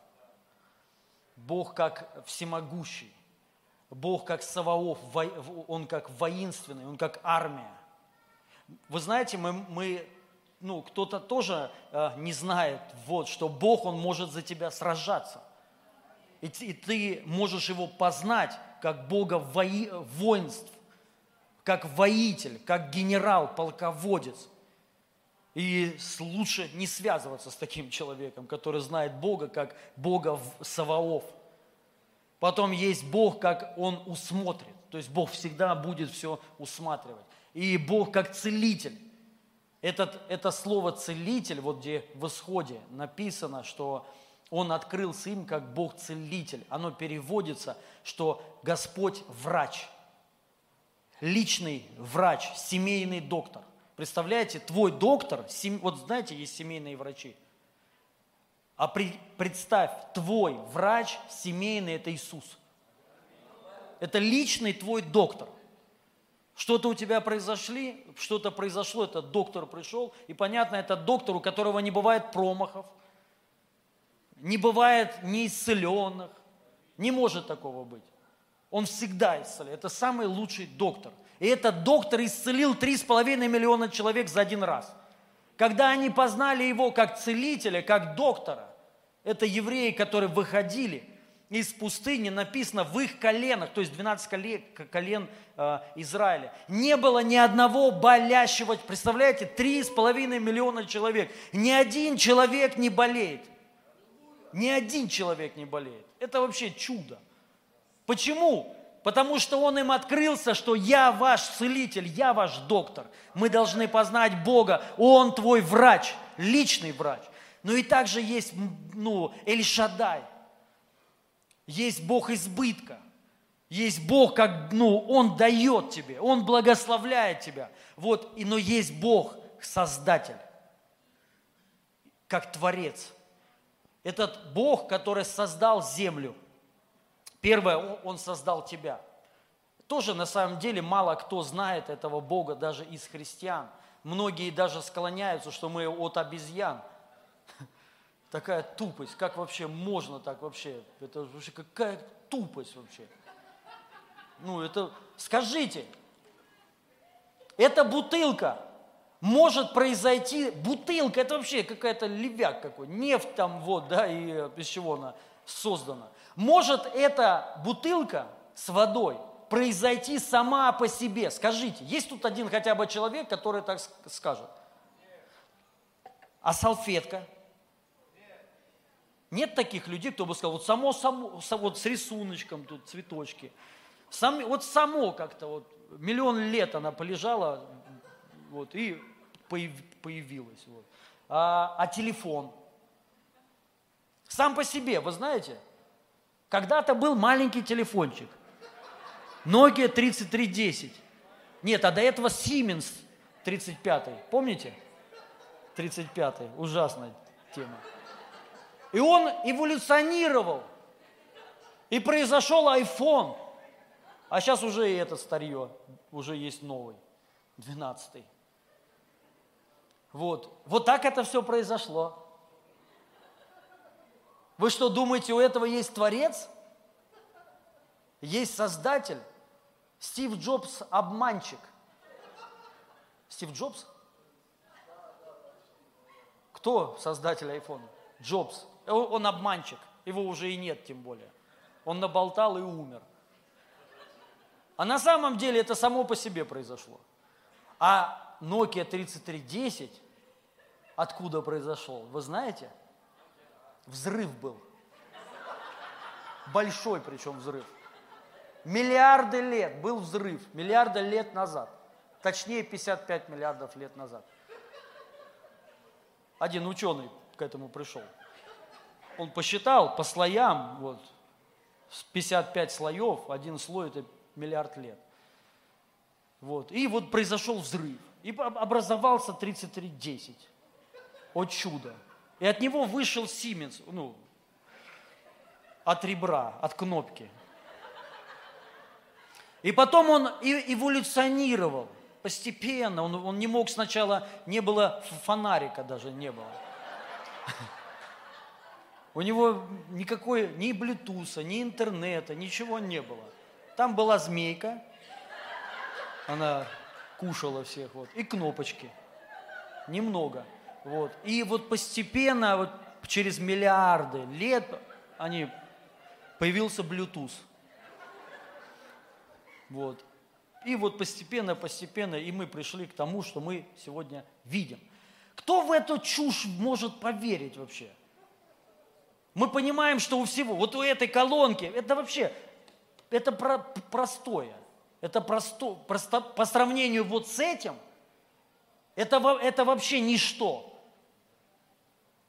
Бог как всемогущий, Бог как Саваоф, Он как воинственный, Он как армия. Вы знаете, мы, мы ну, кто-то тоже э, не знает, вот, что Бог, Он может за тебя сражаться. И, и ты можешь Его познать, как Бога вои, воинств, как воитель, как генерал, полководец. И лучше не связываться с таким человеком, который знает Бога, как Бога Саваоф. Потом есть Бог, как Он усмотрит. То есть Бог всегда будет все усматривать. И Бог как целитель. Этот, это слово «целитель», вот где в исходе написано, что он открылся им как Бог-целитель. Оно переводится, что Господь врач, личный врач, семейный доктор. Представляете, твой доктор, вот знаете, есть семейные врачи. А при, представь, твой врач семейный – это Иисус. Это личный твой доктор. Что-то у тебя произошли, что-то произошло, этот доктор пришел, и понятно, это доктор, у которого не бывает промахов, не бывает неисцеленных, не может такого быть. Он всегда исцеляет. Это самый лучший доктор. И этот доктор исцелил 3,5 миллиона человек за один раз. Когда они познали его как целителя, как доктора, это евреи, которые выходили из пустыни, написано в их коленах, то есть 12 колен, колен э, Израиля. Не было ни одного болящего, представляете, 3,5 миллиона человек. Ни один человек не болеет. Ни один человек не болеет. Это вообще чудо. Почему? Потому что Он им открылся, что я ваш целитель, я ваш доктор. Мы должны познать Бога. Он твой врач, личный врач. Но и также есть ну, Эль-Шадай. Есть Бог избытка. Есть Бог, как, ну, Он дает тебе, Он благословляет тебя. Вот, и, но есть Бог, Создатель, как Творец. Этот Бог, который создал землю – Первое, Он создал тебя. Тоже на самом деле мало кто знает этого Бога, даже из христиан. Многие даже склоняются, что мы от обезьян. Такая тупость, как вообще можно так вообще? Это вообще какая тупость вообще? Ну, это, скажите, эта бутылка может произойти, бутылка, это вообще какая-то левяк какой, нефть там вот, да, и из чего она создана. Может эта бутылка с водой произойти сама по себе? Скажите, есть тут один хотя бы человек, который так скажет? А салфетка? Нет таких людей, кто бы сказал, вот само, само вот с рисуночком тут цветочки. Сам, вот само как-то вот миллион лет она полежала вот, и появилась. Вот. А, а телефон? Сам по себе, вы знаете, когда-то был маленький телефончик. Nokia 3310. Нет, а до этого Siemens 35. Помните? 35. Ужасная тема. И он эволюционировал. И произошел iPhone. А сейчас уже и это старье. Уже есть новый. 12. Вот. Вот так это все произошло. Вы что, думаете, у этого есть Творец? Есть Создатель? Стив Джобс – обманщик. Стив Джобс? Кто создатель айфона? Джобс. Он обманщик. Его уже и нет, тем более. Он наболтал и умер. А на самом деле это само по себе произошло. А Nokia 3310 откуда произошел, вы знаете – Взрыв был. Большой причем взрыв. Миллиарды лет был взрыв, миллиарды лет назад. Точнее, 55 миллиардов лет назад. Один ученый к этому пришел. Он посчитал по слоям, вот, 55 слоев, один слой это миллиард лет. Вот. И вот произошел взрыв. И образовался 3310. О чудо. И от него вышел Сименс, ну, от ребра, от кнопки. И потом он эволюционировал постепенно. Он, он не мог сначала, не было фонарика даже, не было. У него никакой, ни блютуса, ни интернета, ничего не было. Там была змейка, она кушала всех, вот, и кнопочки. Немного. Вот. И вот постепенно, вот через миллиарды лет, они, появился Bluetooth. Вот. И вот постепенно, постепенно, и мы пришли к тому, что мы сегодня видим. Кто в эту чушь может поверить вообще? Мы понимаем, что у всего, вот у этой колонки, это вообще, это про, простое. Это просто, просто, по сравнению вот с этим, это, это вообще ничто.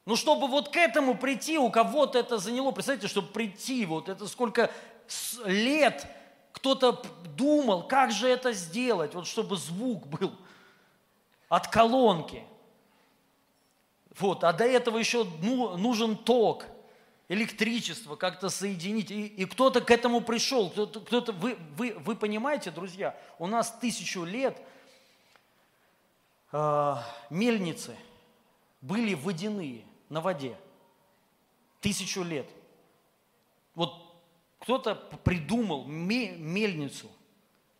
Ну, чтобы вот к этому прийти, у кого-то это заняло, представьте, чтобы прийти, вот это сколько лет кто-то думал, как же это сделать, вот чтобы звук был от колонки. Вот, а до этого еще ну, нужен ток. электричество как-то соединить. И, и кто-то к этому пришел. Кто-то, кто-то, вы, вы, вы понимаете, друзья, у нас тысячу лет э, мельницы были водяные на воде. Тысячу лет. Вот кто-то придумал мельницу,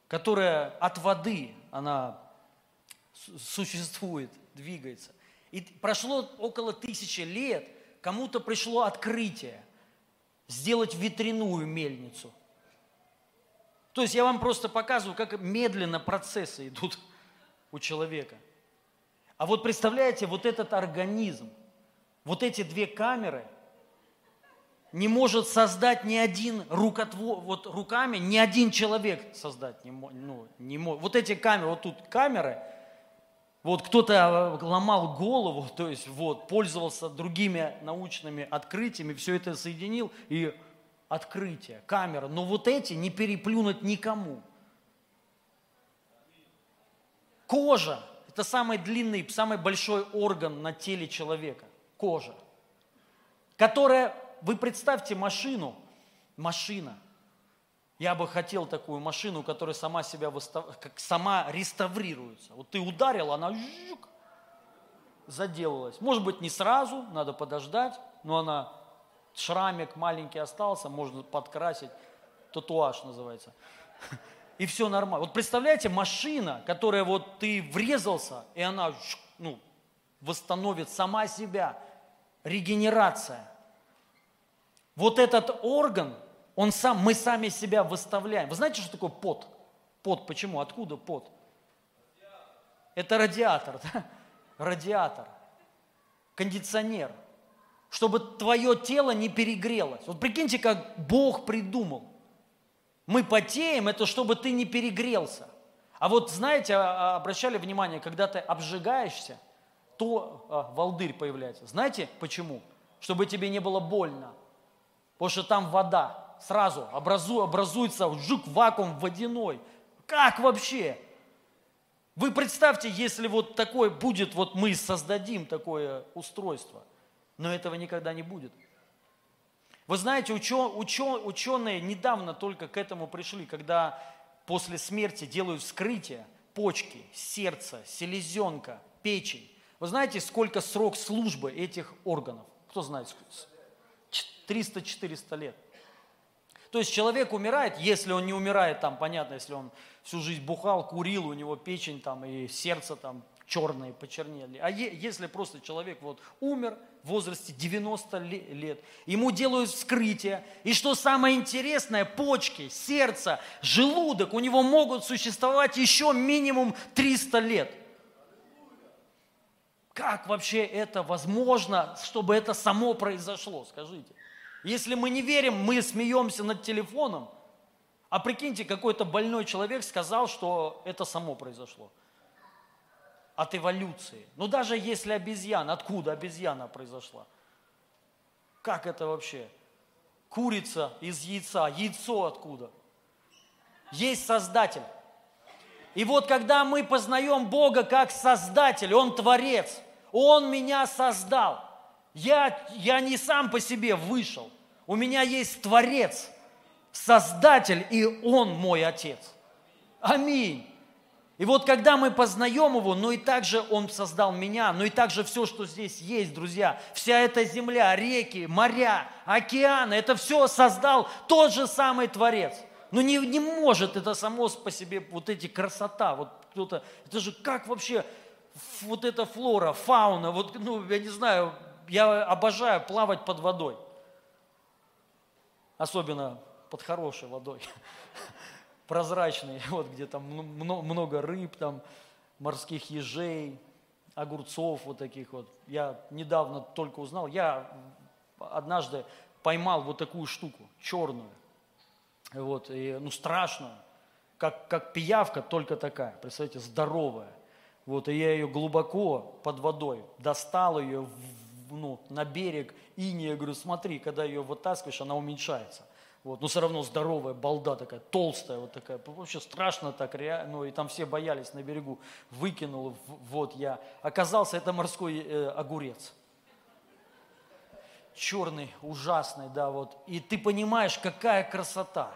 которая от воды, она существует, двигается. И прошло около тысячи лет, кому-то пришло открытие сделать ветряную мельницу. То есть я вам просто показываю, как медленно процессы идут у человека. А вот представляете, вот этот организм, вот эти две камеры не может создать ни один рукотвор, вот руками ни один человек создать не, ну, не может. Вот эти камеры, вот тут камеры – вот кто-то э, ломал голову, то есть вот, пользовался другими научными открытиями, все это соединил и открытие, камера. Но вот эти не переплюнуть никому. Кожа – это самый длинный, самый большой орган на теле человека. Кожа. Которая, вы представьте машину, машина – я бы хотел такую машину, которая сама себя как сама реставрируется. Вот ты ударил, она жук, заделалась. Может быть, не сразу, надо подождать, но она шрамик маленький остался, можно подкрасить, татуаж называется. И все нормально. Вот представляете, машина, которая вот ты врезался, и она ну, восстановит сама себя. Регенерация. Вот этот орган, он сам, мы сами себя выставляем. Вы знаете, что такое пот? Пот, почему? Откуда пот? Это радиатор, да? радиатор, кондиционер, чтобы твое тело не перегрелось. Вот прикиньте, как Бог придумал. Мы потеем, это чтобы ты не перегрелся. А вот знаете, а, а, обращали внимание, когда ты обжигаешься, то а, волдырь появляется. Знаете почему? Чтобы тебе не было больно. Потому что там вода сразу образу, образуется жук вакуум водяной. Как вообще? Вы представьте, если вот такое будет, вот мы создадим такое устройство, но этого никогда не будет. Вы знаете, учё, учё, ученые недавно только к этому пришли, когда после смерти делают вскрытие почки, сердца, селезенка, печень. Вы знаете, сколько срок службы этих органов? Кто знает? 300-400 лет. То есть человек умирает, если он не умирает там, понятно, если он всю жизнь бухал, курил, у него печень там и сердце там черные, почернели. А е- если просто человек вот умер в возрасте 90 лет, ему делают вскрытие, и что самое интересное, почки, сердце, желудок у него могут существовать еще минимум 300 лет. Как вообще это возможно, чтобы это само произошло, скажите? Если мы не верим, мы смеемся над телефоном. А прикиньте, какой-то больной человек сказал, что это само произошло. От эволюции. Ну даже если обезьяна, откуда обезьяна произошла? Как это вообще? Курица из яйца, яйцо откуда? Есть Создатель. И вот когда мы познаем Бога как Создатель, Он Творец, Он меня создал. Я, я не сам по себе вышел. У меня есть Творец, Создатель, и Он мой Отец. Аминь. И вот когда мы познаем Его, ну и также Он создал меня, ну и также все, что здесь есть, друзья, вся эта земля, реки, моря, океаны, это все создал тот же самый Творец. Но не, не может это само по себе, вот эти красота, вот кто-то, это же как вообще вот эта флора, фауна, вот, ну, я не знаю, я обожаю плавать под водой особенно под хорошей водой, прозрачной, вот где там много рыб, там морских ежей, огурцов вот таких вот. Я недавно только узнал, я однажды поймал вот такую штуку, черную, вот, и, ну, страшную, как, как пиявка, только такая, представляете, здоровая. Вот, и я ее глубоко под водой достал ее ну, на берег иния, я говорю, смотри, когда ее вытаскиваешь, она уменьшается. Вот, но все равно здоровая балда такая, толстая вот такая, вообще страшно так, ну и там все боялись на берегу, выкинул, вот я, оказался это морской э, огурец. черный, ужасный, да, вот. И ты понимаешь, какая красота.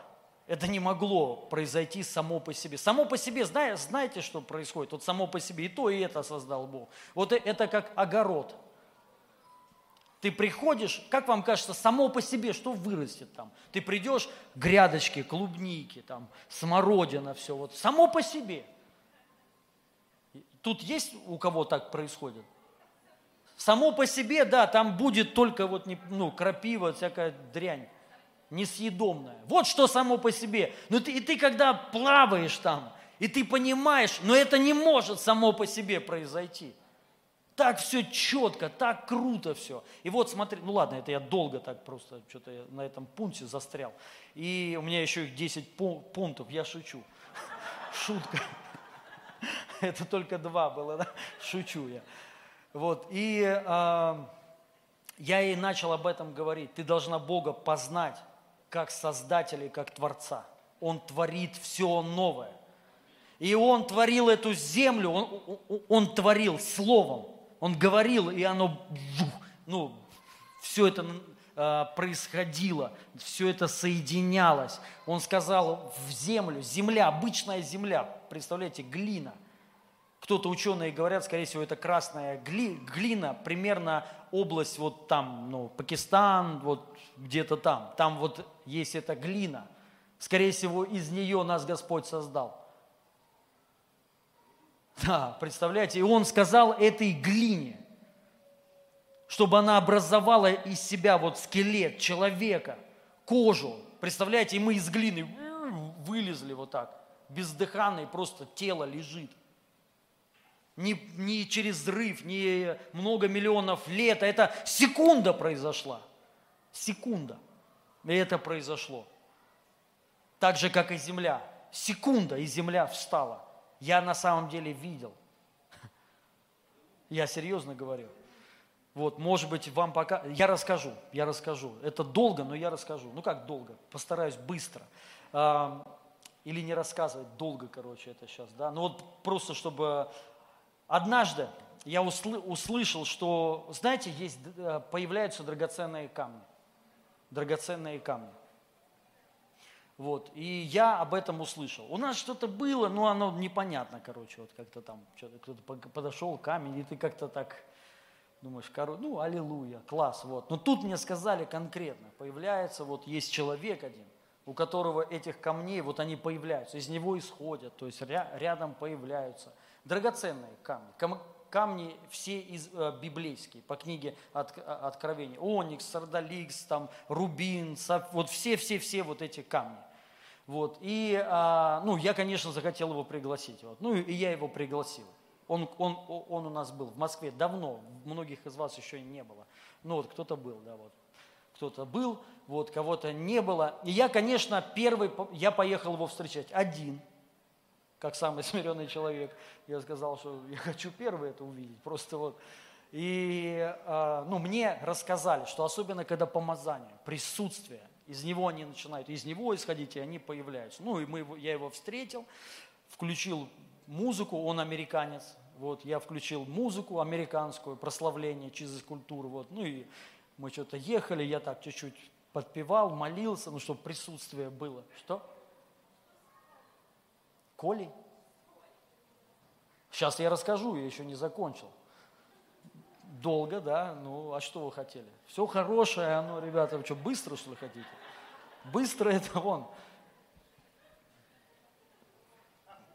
Это не могло произойти само по себе. Само по себе, знаете, знаете, что происходит? Вот само по себе и то, и это создал Бог. Вот это как огород. Ты приходишь, как вам кажется, само по себе, что вырастет там? Ты придешь, грядочки, клубники, там, смородина, все, вот, само по себе. Тут есть у кого так происходит? Само по себе, да, там будет только вот, ну, крапива, всякая дрянь несъедобная. Вот что само по себе. Но ты, и ты когда плаваешь там, и ты понимаешь, но это не может само по себе произойти. Так все четко, так круто все. И вот смотри, ну ладно, это я долго так просто что-то на этом пункте застрял. И у меня еще их 10 пунктов, я шучу. Шутка. Это только два было, да? Шучу я. Вот, и э, я ей начал об этом говорить. Ты должна Бога познать как Создателя и как Творца. Он творит все новое. И Он творил эту землю, Он, он, творил Словом. Он говорил, и оно, ну, все это э, происходило, все это соединялось. Он сказал в землю, земля, обычная земля, представляете, глина – кто-то ученые говорят, скорее всего, это красная гли, глина, примерно область вот там, ну, Пакистан, вот где-то там. Там вот есть эта глина. Скорее всего, из нее нас Господь создал. Да, представляете, и Он сказал этой глине, чтобы она образовала из себя вот скелет человека, кожу. Представляете, и мы из глины вылезли вот так, бездыханный, просто тело лежит не, не через взрыв, не много миллионов лет, а это секунда произошла. Секунда. И это произошло. Так же, как и земля. Секунда, и земля встала. Я на самом деле видел. Я серьезно говорю. Вот, может быть, вам пока... Я расскажу, я расскажу. Это долго, но я расскажу. Ну как долго? Постараюсь быстро. Или не рассказывать долго, короче, это сейчас, да. Ну вот просто, чтобы Однажды я услышал, что, знаете, есть, э, появляются драгоценные камни. Драгоценные камни. Вот, и я об этом услышал. У нас что-то было, но оно непонятно, короче, вот как-то там, кто-то подошел, камень, и ты как-то так думаешь, короче, ну, аллилуйя, класс, вот. Но тут мне сказали конкретно, появляется, вот есть человек один, у которого этих камней, вот они появляются, из него исходят, то есть рядом появляются – Драгоценные камни. Камни все из, э, библейские, по книге от, э, Откровения. Оникс, сардаликс, там, рубин, сап, вот все-все-все вот эти камни. Вот. И, а, ну, я, конечно, захотел его пригласить. Вот. Ну, и я его пригласил. Он, он, он у нас был в Москве давно, многих из вас еще не было. Ну, вот кто-то был, да, вот. Кто-то был, вот, кого-то не было. И я, конечно, первый, я поехал его встречать один – как самый смиренный человек, я сказал, что я хочу первый это увидеть. Просто вот. И а, ну, мне рассказали, что особенно когда помазание, присутствие, из него они начинают, из него исходить, и они появляются. Ну и мы, я его встретил, включил музыку, он американец, вот, я включил музыку американскую, прославление через культуру, вот, ну и мы что-то ехали, я так чуть-чуть подпевал, молился, ну, чтобы присутствие было. Что? Коли? Сейчас я расскажу, я еще не закончил. Долго, да, ну а что вы хотели? Все хорошее, оно, ребята, вы что, быстро что ли хотите? Быстро это вон.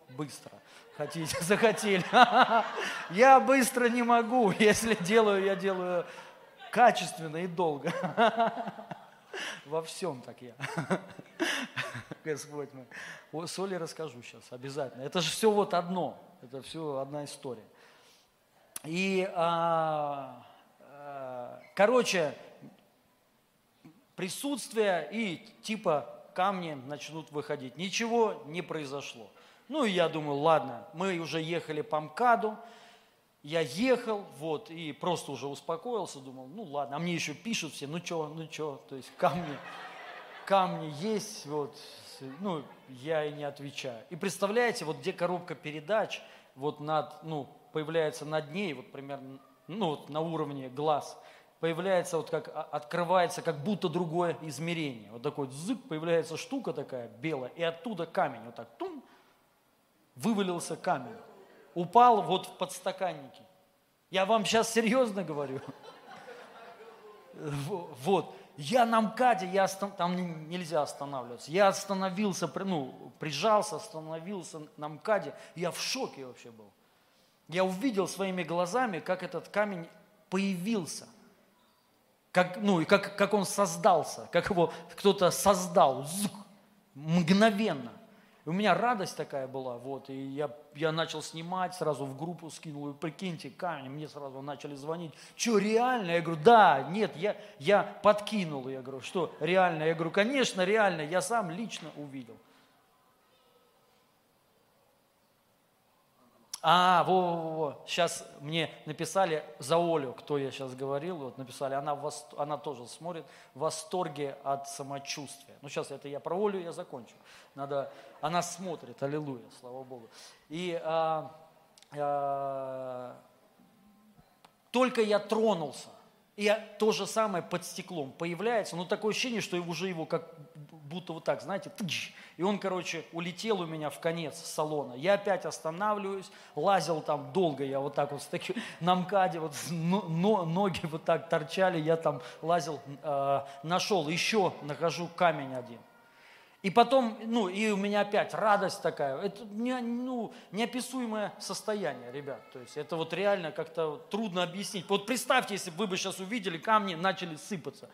Быстро. Хотите, захотели. Я быстро не могу. Если делаю, я делаю качественно и долго. Во всем так я. Господь мой. О соли расскажу сейчас, обязательно. Это же все вот одно. Это все одна история. И, а, а, короче, присутствие и типа камни начнут выходить. Ничего не произошло. Ну и я думаю, ладно, мы уже ехали по МКАДу, я ехал, вот, и просто уже успокоился, думал, ну ладно, а мне еще пишут все, ну что, ну что, то есть камни, камни есть, вот, ну, я и не отвечаю. И представляете, вот где коробка передач, вот над, ну, появляется над ней, вот примерно, ну, вот на уровне глаз, появляется вот как, а, открывается как будто другое измерение. Вот такой зык, появляется штука такая белая, и оттуда камень, вот так, тум, вывалился камень. Упал вот в подстаканнике. Я вам сейчас серьезно говорю. Вот. Я на МКАДе, я там нельзя останавливаться. Я остановился, ну, прижался, остановился на МКАДе. Я в шоке вообще был. Я увидел своими глазами, как этот камень появился. Как, ну, и как, как он создался, как его кто-то создал. Мгновенно. И у меня радость такая была, вот, и я, я начал снимать, сразу в группу скинул, и прикиньте, камень, мне сразу начали звонить, что, реально? Я говорю, да, нет, я, я подкинул, я говорю, что, реально? Я говорю, конечно, реально, я сам лично увидел. А, во, во, во, сейчас мне написали за Олю, кто я сейчас говорил, вот написали, она, в, она тоже смотрит, в восторге от самочувствия. Ну, сейчас это я про Олю, я закончу. Надо, она смотрит, аллилуйя, слава Богу. И а, а, только я тронулся, и то же самое под стеклом появляется, но такое ощущение, что уже его как будто вот так, знаете, и он, короче, улетел у меня в конец салона. Я опять останавливаюсь, лазил там долго, я вот так вот с таким на МКАДе, вот но, ноги вот так торчали, я там лазил, э, нашел, еще нахожу камень один. И потом, ну, и у меня опять радость такая. Это не, ну, неописуемое состояние, ребят. То есть это вот реально как-то трудно объяснить. Вот представьте, если бы вы бы сейчас увидели, камни начали сыпаться.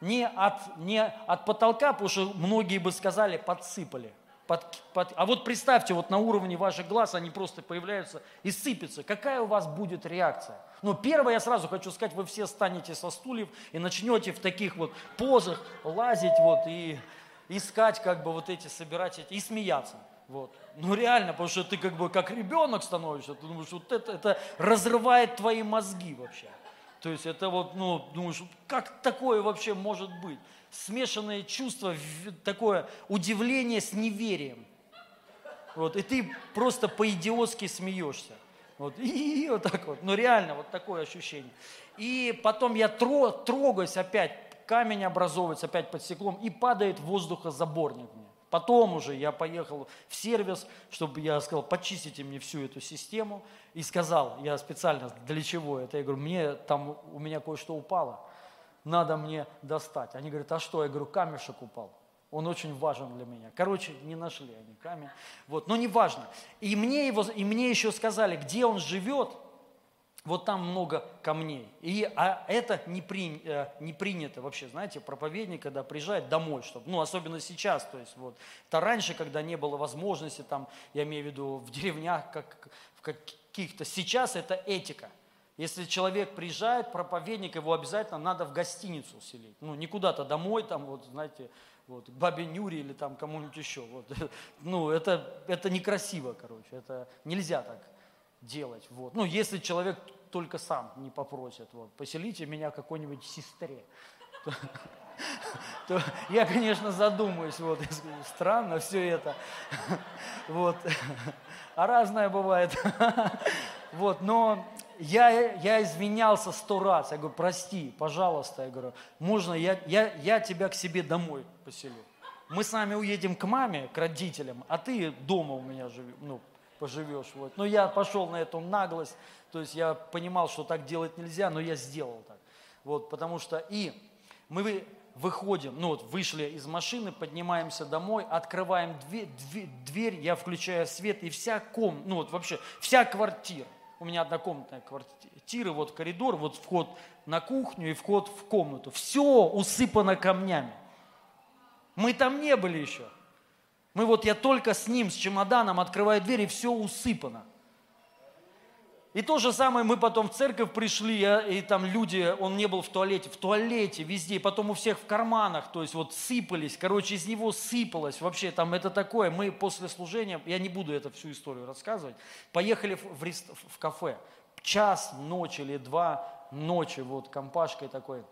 Не от, не от потолка, потому что многие бы сказали, подсыпали. Под, под, а вот представьте, вот на уровне ваших глаз они просто появляются и сыпятся. Какая у вас будет реакция? Ну, первое, я сразу хочу сказать, вы все станете со стульев и начнете в таких вот позах лазить вот и искать как бы вот эти, собирать эти и смеяться. Вот. Ну реально, потому что ты как бы как ребенок становишься, ты думаешь, вот это, это разрывает твои мозги вообще. То есть это вот, ну, думаешь, как такое вообще может быть? Смешанное чувство, такое удивление с неверием. Вот, и ты просто по-идиотски смеешься. Вот, и, и вот так вот. Ну реально, вот такое ощущение. И потом я тро, трогаюсь опять камень образовывается опять под стеклом и падает воздухозаборник мне. Потом уже я поехал в сервис, чтобы я сказал, почистите мне всю эту систему. И сказал, я специально, для чего это? Я говорю, мне там, у меня кое-что упало, надо мне достать. Они говорят, а что? Я говорю, камешек упал. Он очень важен для меня. Короче, не нашли они камень. Вот, но не важно. И мне, его, и мне еще сказали, где он живет, вот там много камней. И, а это не, при, э, не принято вообще, знаете, проповедник, когда приезжает домой, чтобы, ну, особенно сейчас, то есть вот, это раньше, когда не было возможности, там, я имею в виду, в деревнях, как, в каких-то, сейчас это этика. Если человек приезжает, проповедник, его обязательно надо в гостиницу селить. Ну, не куда-то домой, там, вот, знаете, вот, к бабе Нюре или там кому-нибудь еще. Вот. Ну, это, это некрасиво, короче, это нельзя так делать. Вот. Ну, если человек только сам не попросит, вот, поселите меня какой-нибудь сестре, то, я, конечно, задумаюсь, вот, странно все это, вот, а разное бывает, вот, но я, я извинялся сто раз, я говорю, прости, пожалуйста, я говорю, можно я, я, я тебя к себе домой поселю, мы с вами уедем к маме, к родителям, а ты дома у меня живешь, ну, поживешь. Вот. Но я пошел на эту наглость, то есть я понимал, что так делать нельзя, но я сделал так. Вот, потому что и мы выходим, ну вот вышли из машины, поднимаемся домой, открываем дверь, дверь, дверь я включаю свет, и вся ком, ну вот вообще вся квартира, у меня однокомнатная квартира, вот коридор, вот вход на кухню и вход в комнату, все усыпано камнями. Мы там не были еще. Мы вот, я только с ним, с чемоданом открываю дверь, и все усыпано. И то же самое мы потом в церковь пришли, и там люди, он не был в туалете, в туалете, везде, и потом у всех в карманах, то есть вот сыпались, короче, из него сыпалось, вообще там это такое. Мы после служения, я не буду эту всю историю рассказывать, поехали в, рест, в кафе, час ночи или два ночи, вот компашкой такой.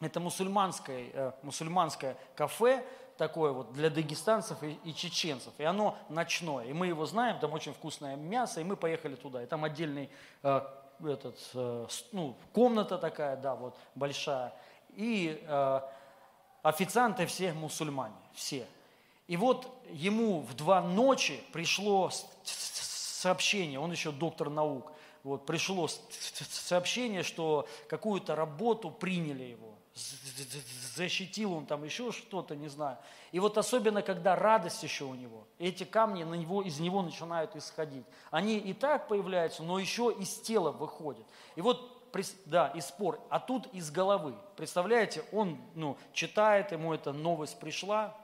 Это мусульманское, э, мусульманское кафе, такое вот для дагестанцев и, и чеченцев. И оно ночное. И мы его знаем, там очень вкусное мясо, и мы поехали туда. И там отдельный э, этот, э, ну, комната такая, да, вот большая. И э, официанты все мусульмане, все. И вот ему в два ночи пришло сообщение, он еще доктор наук, вот, пришло сообщение, что какую-то работу приняли его, защитил он там еще что-то, не знаю. И вот особенно, когда радость еще у него, эти камни на него, из него начинают исходить. Они и так появляются, но еще из тела выходят. И вот да, и спор, а тут из головы. Представляете, он ну, читает, ему эта новость пришла,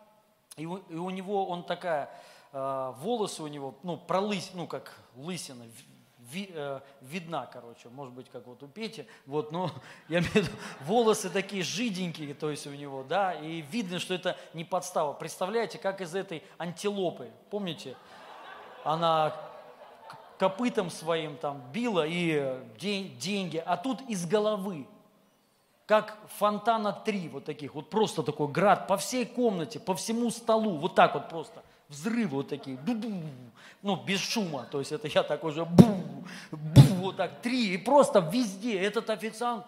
и у, и у него он такая, э, волосы у него, ну, пролыс, ну, как лысина, ви, э, видна, короче, может быть, как вот у Пети, вот, но я имею в виду, волосы такие жиденькие, то есть у него, да, и видно, что это не подстава. Представляете, как из этой антилопы, помните, она копытом своим там била и деньги, а тут из головы, как фонтана три вот таких, вот просто такой град по всей комнате, по всему столу, вот так вот просто, взрывы вот такие, ну, без шума, то есть это я такой же, бу, бу, вот так, три, и просто везде этот официант,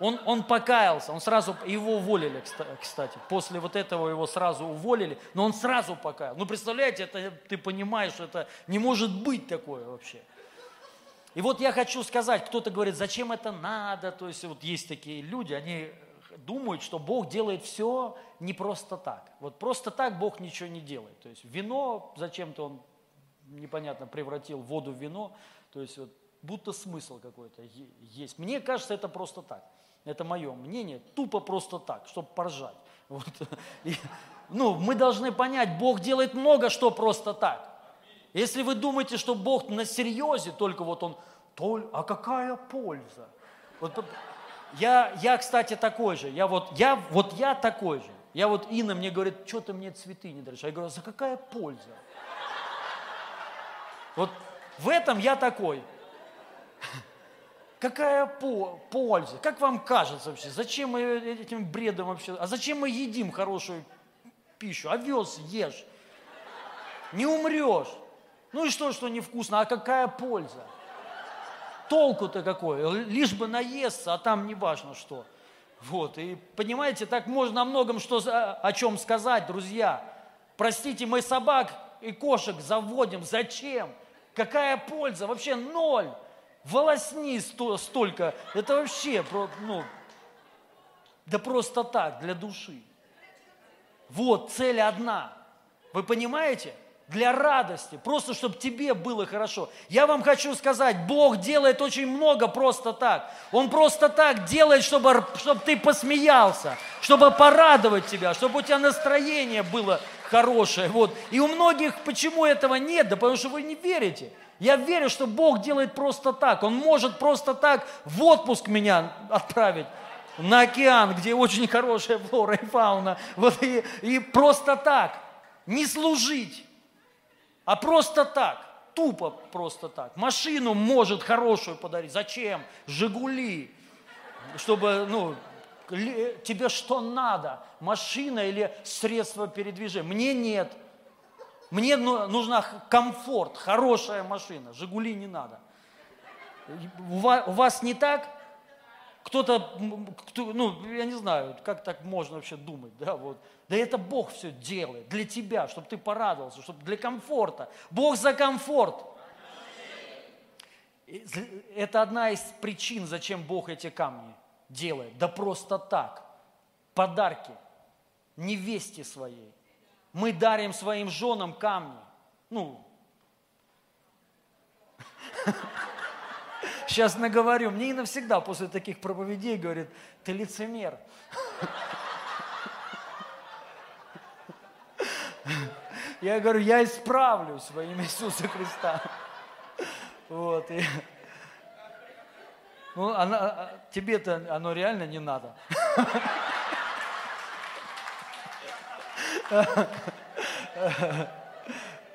он, он покаялся, он сразу, его уволили, кстати, после вот этого его сразу уволили, но он сразу покаялся. Ну, представляете, это, ты понимаешь, это не может быть такое вообще. И вот я хочу сказать, кто-то говорит, зачем это надо, то есть вот есть такие люди, они думают, что Бог делает все не просто так. Вот просто так Бог ничего не делает. То есть вино зачем-то он непонятно превратил воду в вино, то есть вот будто смысл какой-то есть. Мне кажется, это просто так. Это мое мнение, тупо просто так, чтобы поржать. Вот. И, ну, мы должны понять, Бог делает много что просто так. Если вы думаете, что Бог на серьезе, только вот Он, а какая польза? Вот, я, я, кстати, такой же. Я вот, я, вот я такой же. Я вот, Инна мне говорит, что ты мне цветы не даришь? Я говорю, за какая польза? Вот в этом я такой. Какая по польза? Как вам кажется вообще? Зачем мы этим бредом вообще? А зачем мы едим хорошую пищу? Овес ешь. Не умрешь. Ну и что, что невкусно? А какая польза? Толку-то какой? Лишь бы наесться, а там не важно что. Вот, и понимаете, так можно о многом что, о чем сказать, друзья. Простите, мы собак и кошек заводим. Зачем? Какая польза? Вообще ноль. Волосни столько. Это вообще, ну, да просто так, для души. Вот, цель одна. Вы понимаете? Для радости, просто чтобы тебе было хорошо. Я вам хочу сказать, Бог делает очень много просто так. Он просто так делает, чтобы, чтобы ты посмеялся, чтобы порадовать тебя, чтобы у тебя настроение было хорошее. Вот. И у многих почему этого нет? Да потому что вы не верите. Я верю, что Бог делает просто так. Он может просто так в отпуск меня отправить на океан, где очень хорошая флора и фауна. Вот и, и просто так. Не служить, а просто так. Тупо просто так. Машину может хорошую подарить. Зачем? Жигули. Чтобы, ну, тебе что надо? Машина или средство передвижения? Мне нет. Мне нужна комфорт, хорошая машина. Жигули не надо. У вас не так? Кто-то, кто, ну, я не знаю, как так можно вообще думать, да, вот. Да это Бог все делает для тебя, чтобы ты порадовался, чтобы для комфорта. Бог за комфорт. Это одна из причин, зачем Бог эти камни делает. Да просто так. Подарки невесте своей. Мы дарим своим женам камни. Ну, сейчас наговорю. Мне и навсегда после таких проповедей говорит, ты лицемер. Я говорю, я исправлюсь во имя Иисуса Христа. Вот. И... Ну, она, а, тебе-то оно реально не надо.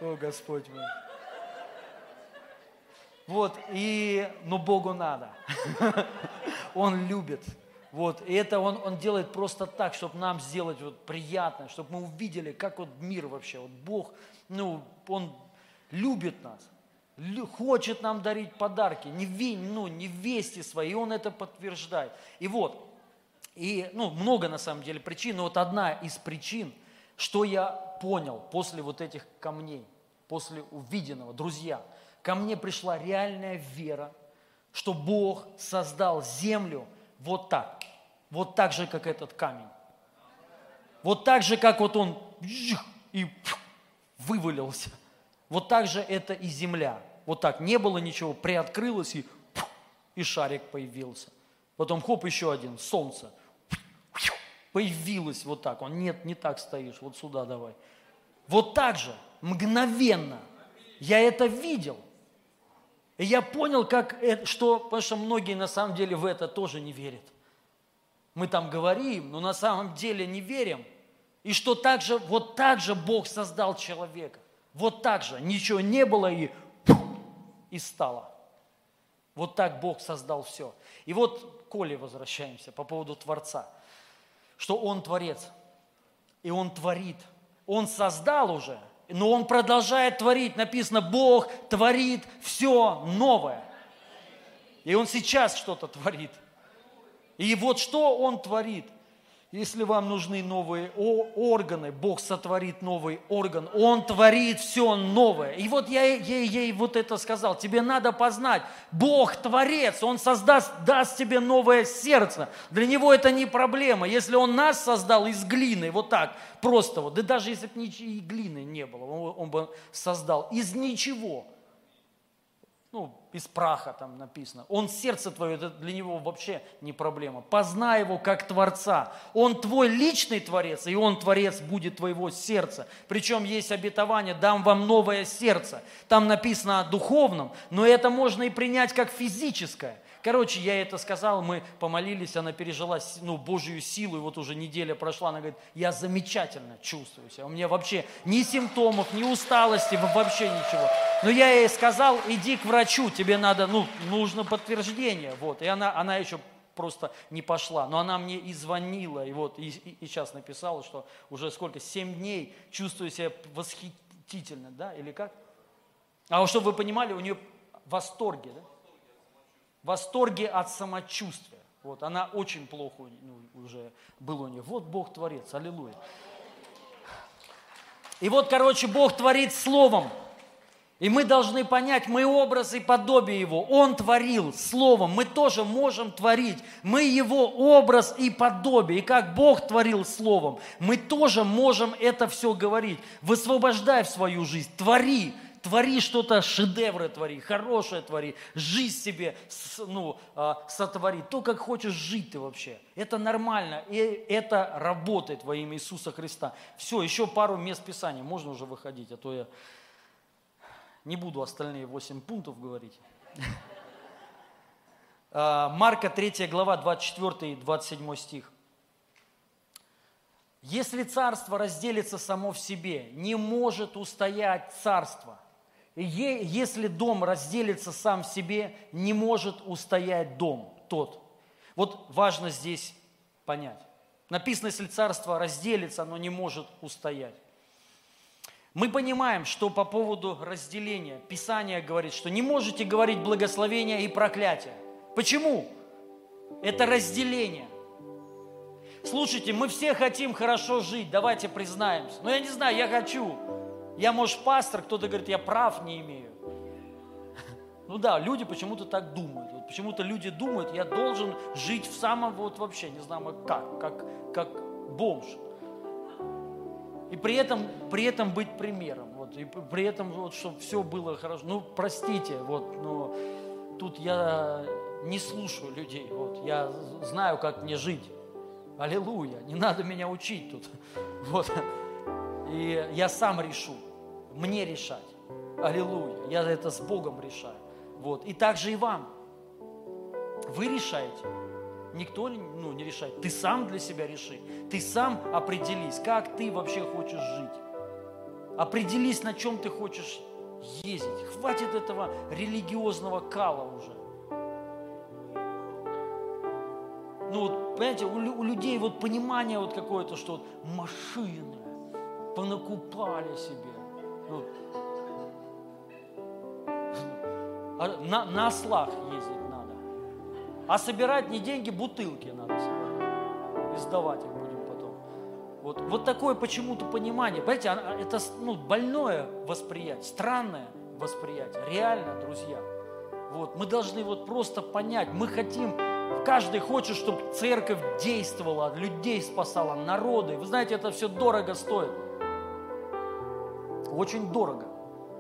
О, Господь мой. Вот, и, но Богу надо. Он любит. Вот, и это он, он делает просто так, чтобы нам сделать вот приятно, чтобы мы увидели, как вот мир вообще, вот Бог, ну, Он любит нас. хочет нам дарить подарки, не, ну, невесте своей, и Он это подтверждает. И вот, и, ну, много на самом деле причин, но вот одна из причин, что я понял после вот этих камней, после увиденного, друзья, ко мне пришла реальная вера, что Бог создал землю вот так, вот так же, как этот камень. Вот так же, как вот он и вывалился. Вот так же это и земля. Вот так, не было ничего, приоткрылось и, и шарик появился. Потом хоп, еще один, солнце. Появилось вот так. Он, нет, не так стоишь, вот сюда давай. Вот так же, мгновенно. Я это видел. И я понял, как это, что, потому что многие на самом деле в это тоже не верят. Мы там говорим, но на самом деле не верим. И что так же, вот так же Бог создал человека. Вот так же. Ничего не было и, и стало. Вот так Бог создал все. И вот Коле возвращаемся по поводу Творца. Что Он Творец. И Он творит. Он создал уже, но Он продолжает творить. Написано, Бог творит все новое. И Он сейчас что-то творит. И вот что Он творит – если вам нужны новые органы, Бог сотворит новый орган. Он творит все новое. И вот я ей, ей вот это сказал. Тебе надо познать. Бог творец. Он создаст, даст тебе новое сердце. Для него это не проблема. Если он нас создал из глины, вот так, просто вот, да даже если бы ни глины не было, он, он бы создал из ничего – ну, из праха там написано. Он сердце твое, это для него вообще не проблема. Познай его как Творца. Он твой личный Творец, и он Творец будет твоего сердца. Причем есть обетование, дам вам новое сердце. Там написано о духовном, но это можно и принять как физическое. Короче, я это сказал, мы помолились, она пережила ну, Божью силу, и вот уже неделя прошла, она говорит, я замечательно чувствую себя, у меня вообще ни симптомов, ни усталости, вообще ничего. Но я ей сказал, иди к врачу, тебе надо, ну, нужно подтверждение, вот. И она, она еще просто не пошла. Но она мне и звонила, и вот, и, и, сейчас написала, что уже сколько, семь дней чувствую себя восхитительно, да, или как? А чтобы вы понимали, у нее в восторге, да? Восторге от самочувствия. Вот, она очень плохо ну, уже была у нее. Вот Бог творец, аллилуйя. И вот, короче, Бог творит словом. И мы должны понять, мы образ и подобие Его. Он творил словом, мы тоже можем творить. Мы Его образ и подобие. И как Бог творил словом, мы тоже можем это все говорить. Высвобождай в свою жизнь, твори, твори что-то, шедевры твори, хорошее твори, жизнь себе ну, а, сотвори, то, как хочешь жить ты вообще. Это нормально, и это работает во имя Иисуса Христа. Все, еще пару мест Писания, можно уже выходить, а то я не буду остальные 8 пунктов говорить. А, Марка 3 глава, 24 и 27 стих. Если царство разделится само в себе, не может устоять царство. Если дом разделится сам в себе, не может устоять дом тот. Вот важно здесь понять. Написано, если царство разделится, оно не может устоять. Мы понимаем, что по поводу разделения Писание говорит, что не можете говорить благословение и проклятие. Почему? Это разделение. Слушайте, мы все хотим хорошо жить, давайте признаемся. Но я не знаю, я хочу. Я, может, пастор, кто-то говорит, я прав не имею. Ну да, люди почему-то так думают. Вот почему-то люди думают, я должен жить в самом вот вообще, не знаю как, как, как бомж. И при этом, при этом быть примером. Вот, и при этом, вот, чтобы все было хорошо. Ну, простите, вот, но тут я не слушаю людей. Вот, я знаю, как мне жить. Аллилуйя. Не надо меня учить тут. Вот. И я сам решу. Мне решать. Аллилуйя. Я это с Богом решаю. Вот. И также и вам. Вы решаете. Никто ну, не решает. Ты сам для себя реши. Ты сам определись, как ты вообще хочешь жить. Определись, на чем ты хочешь ездить. Хватит этого религиозного кала уже. Ну вот, понимаете, у, у людей вот понимание вот какое-то, что вот машины понакупали себе. Ну, А на, на ослах ездить надо. А собирать не деньги, бутылки надо собирать. Сдавать их будем потом. Вот, вот такое почему-то понимание. Понимаете, это ну, больное восприятие, странное восприятие. Реально, друзья. Вот, мы должны вот просто понять, мы хотим, каждый хочет, чтобы церковь действовала, людей спасала, народы. Вы знаете, это все дорого стоит. Очень дорого.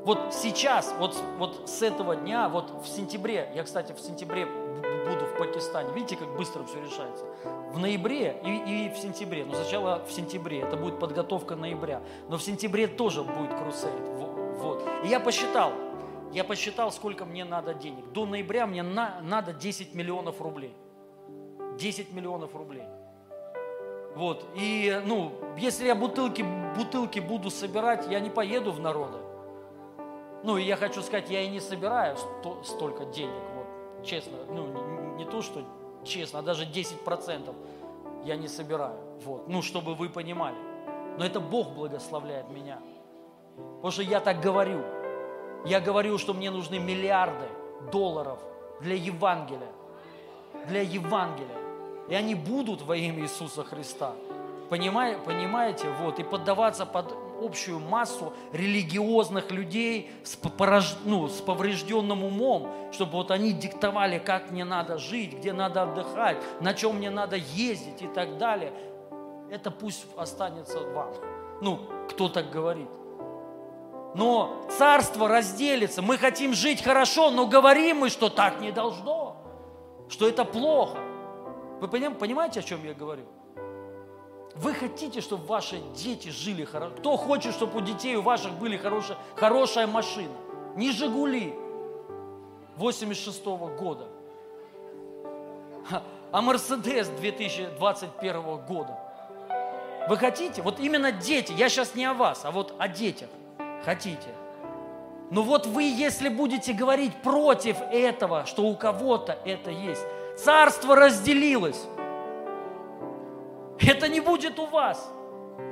Вот сейчас, вот, вот с этого дня, вот в сентябре, я, кстати, в сентябре буду в Пакистане. Видите, как быстро все решается? В ноябре и, и в сентябре. Но сначала в сентябре. Это будет подготовка ноября. Но в сентябре тоже будет крусейд. Вот. И я посчитал. Я посчитал, сколько мне надо денег. До ноября мне на, надо 10 миллионов рублей. 10 миллионов рублей. Вот. И, ну, если я бутылки, бутылки буду собирать, я не поеду в народы. Ну, и я хочу сказать, я и не собираю сто, столько денег, вот, честно. Ну, не, не то, что честно, а даже 10% я не собираю. Вот. Ну, чтобы вы понимали. Но это Бог благословляет меня. Потому что я так говорю. Я говорю, что мне нужны миллиарды долларов для Евангелия. Для Евангелия. И они будут во имя Иисуса Христа. Понимаете? понимаете? Вот. И поддаваться под общую массу религиозных людей с, порож... ну, с поврежденным умом, чтобы вот они диктовали, как мне надо жить, где надо отдыхать, на чем мне надо ездить и так далее. Это пусть останется вам. Ну, кто так говорит. Но царство разделится. Мы хотим жить хорошо, но говорим мы, что так не должно, что это плохо. Вы понимаете, о чем я говорю? Вы хотите, чтобы ваши дети жили хорошо? Кто хочет, чтобы у детей у ваших были хорошая, хорошая машина? Не «Жигули» 86 -го года, а «Мерседес» 2021 года. Вы хотите? Вот именно дети. Я сейчас не о вас, а вот о детях. Хотите? Но вот вы, если будете говорить против этого, что у кого-то это есть, царство разделилось. Это не будет у вас.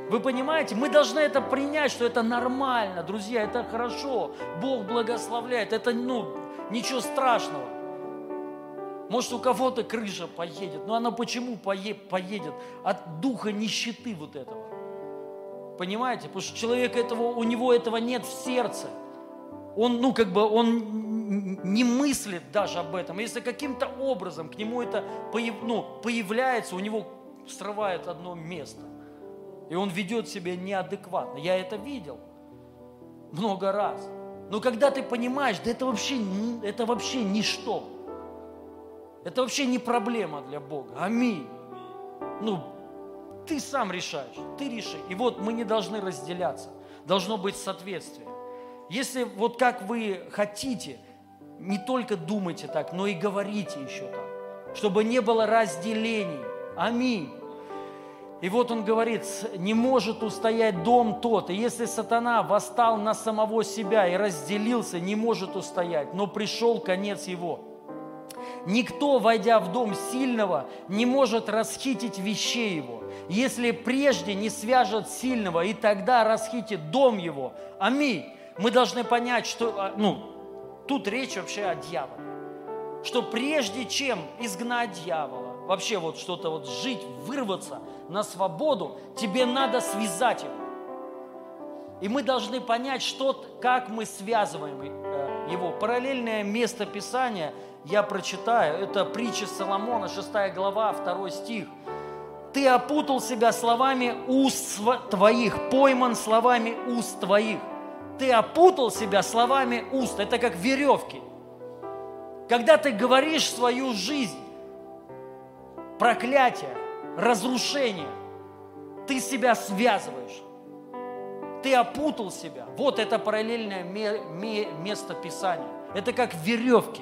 Вы понимаете? Мы должны это принять, что это нормально, друзья, это хорошо. Бог благословляет, это ну, ничего страшного. Может, у кого-то крыша поедет, но она почему поедет? От духа нищеты вот этого. Понимаете? Потому что человек этого, у него этого нет в сердце. Он, ну, как бы, он не мыслит даже об этом. Если каким-то образом к нему это появ, ну, появляется, у него срывает одно место. И он ведет себя неадекватно. Я это видел много раз. Но когда ты понимаешь, да это вообще, это вообще ничто. Это вообще не проблема для Бога. Аминь. Ну, ты сам решаешь, ты реши. И вот мы не должны разделяться. Должно быть соответствие. Если вот как вы хотите, не только думайте так, но и говорите еще так, чтобы не было разделений. Аминь. И вот он говорит, не может устоять дом тот. И если сатана восстал на самого себя и разделился, не может устоять, но пришел конец его. Никто, войдя в дом сильного, не может расхитить вещей его, если прежде не свяжет сильного, и тогда расхитит дом его. Аминь. Мы должны понять, что, а, ну, тут речь вообще о дьяволе. Что прежде чем изгнать дьявола, вообще вот что-то вот жить, вырваться на свободу, тебе надо связать его. И мы должны понять, что, как мы связываем э, его. Параллельное место Писания я прочитаю. Это притча Соломона, 6 глава, 2 стих. «Ты опутал себя словами уст твоих, пойман словами уст твоих». Ты опутал себя словами уст. Это как веревки. Когда ты говоришь свою жизнь, проклятие, разрушение, ты себя связываешь. Ты опутал себя. Вот это параллельное место Писания. Это как веревки.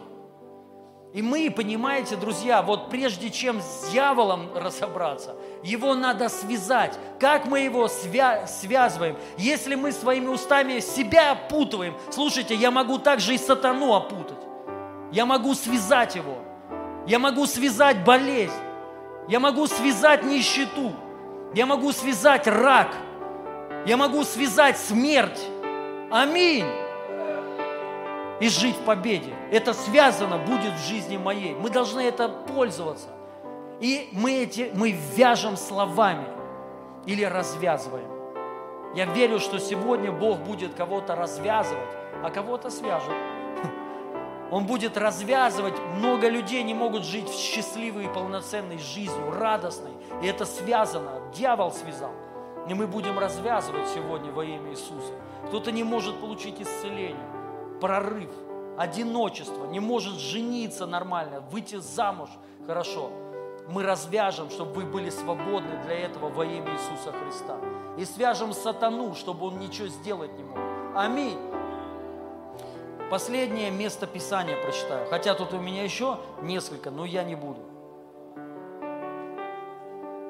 И мы, понимаете, друзья, вот прежде чем с дьяволом разобраться, его надо связать. Как мы его свя- связываем? Если мы своими устами себя опутываем, слушайте, я могу также и сатану опутать. Я могу связать его. Я могу связать болезнь. Я могу связать нищету. Я могу связать рак. Я могу связать смерть. Аминь. И жить в победе. Это связано будет в жизни моей. Мы должны это пользоваться. И мы, эти, мы вяжем словами или развязываем. Я верю, что сегодня Бог будет кого-то развязывать, а кого-то свяжет. Он будет развязывать. Много людей не могут жить счастливой и полноценной жизнью, радостной. И это связано. Дьявол связал. И мы будем развязывать сегодня во имя Иисуса. Кто-то не может получить исцеление, прорыв, одиночество, не может жениться нормально, выйти замуж хорошо. Мы развяжем, чтобы вы были свободны для этого во имя Иисуса Христа. И свяжем сатану, чтобы он ничего сделать не мог. Аминь. Последнее место Писания прочитаю. Хотя тут у меня еще несколько, но я не буду.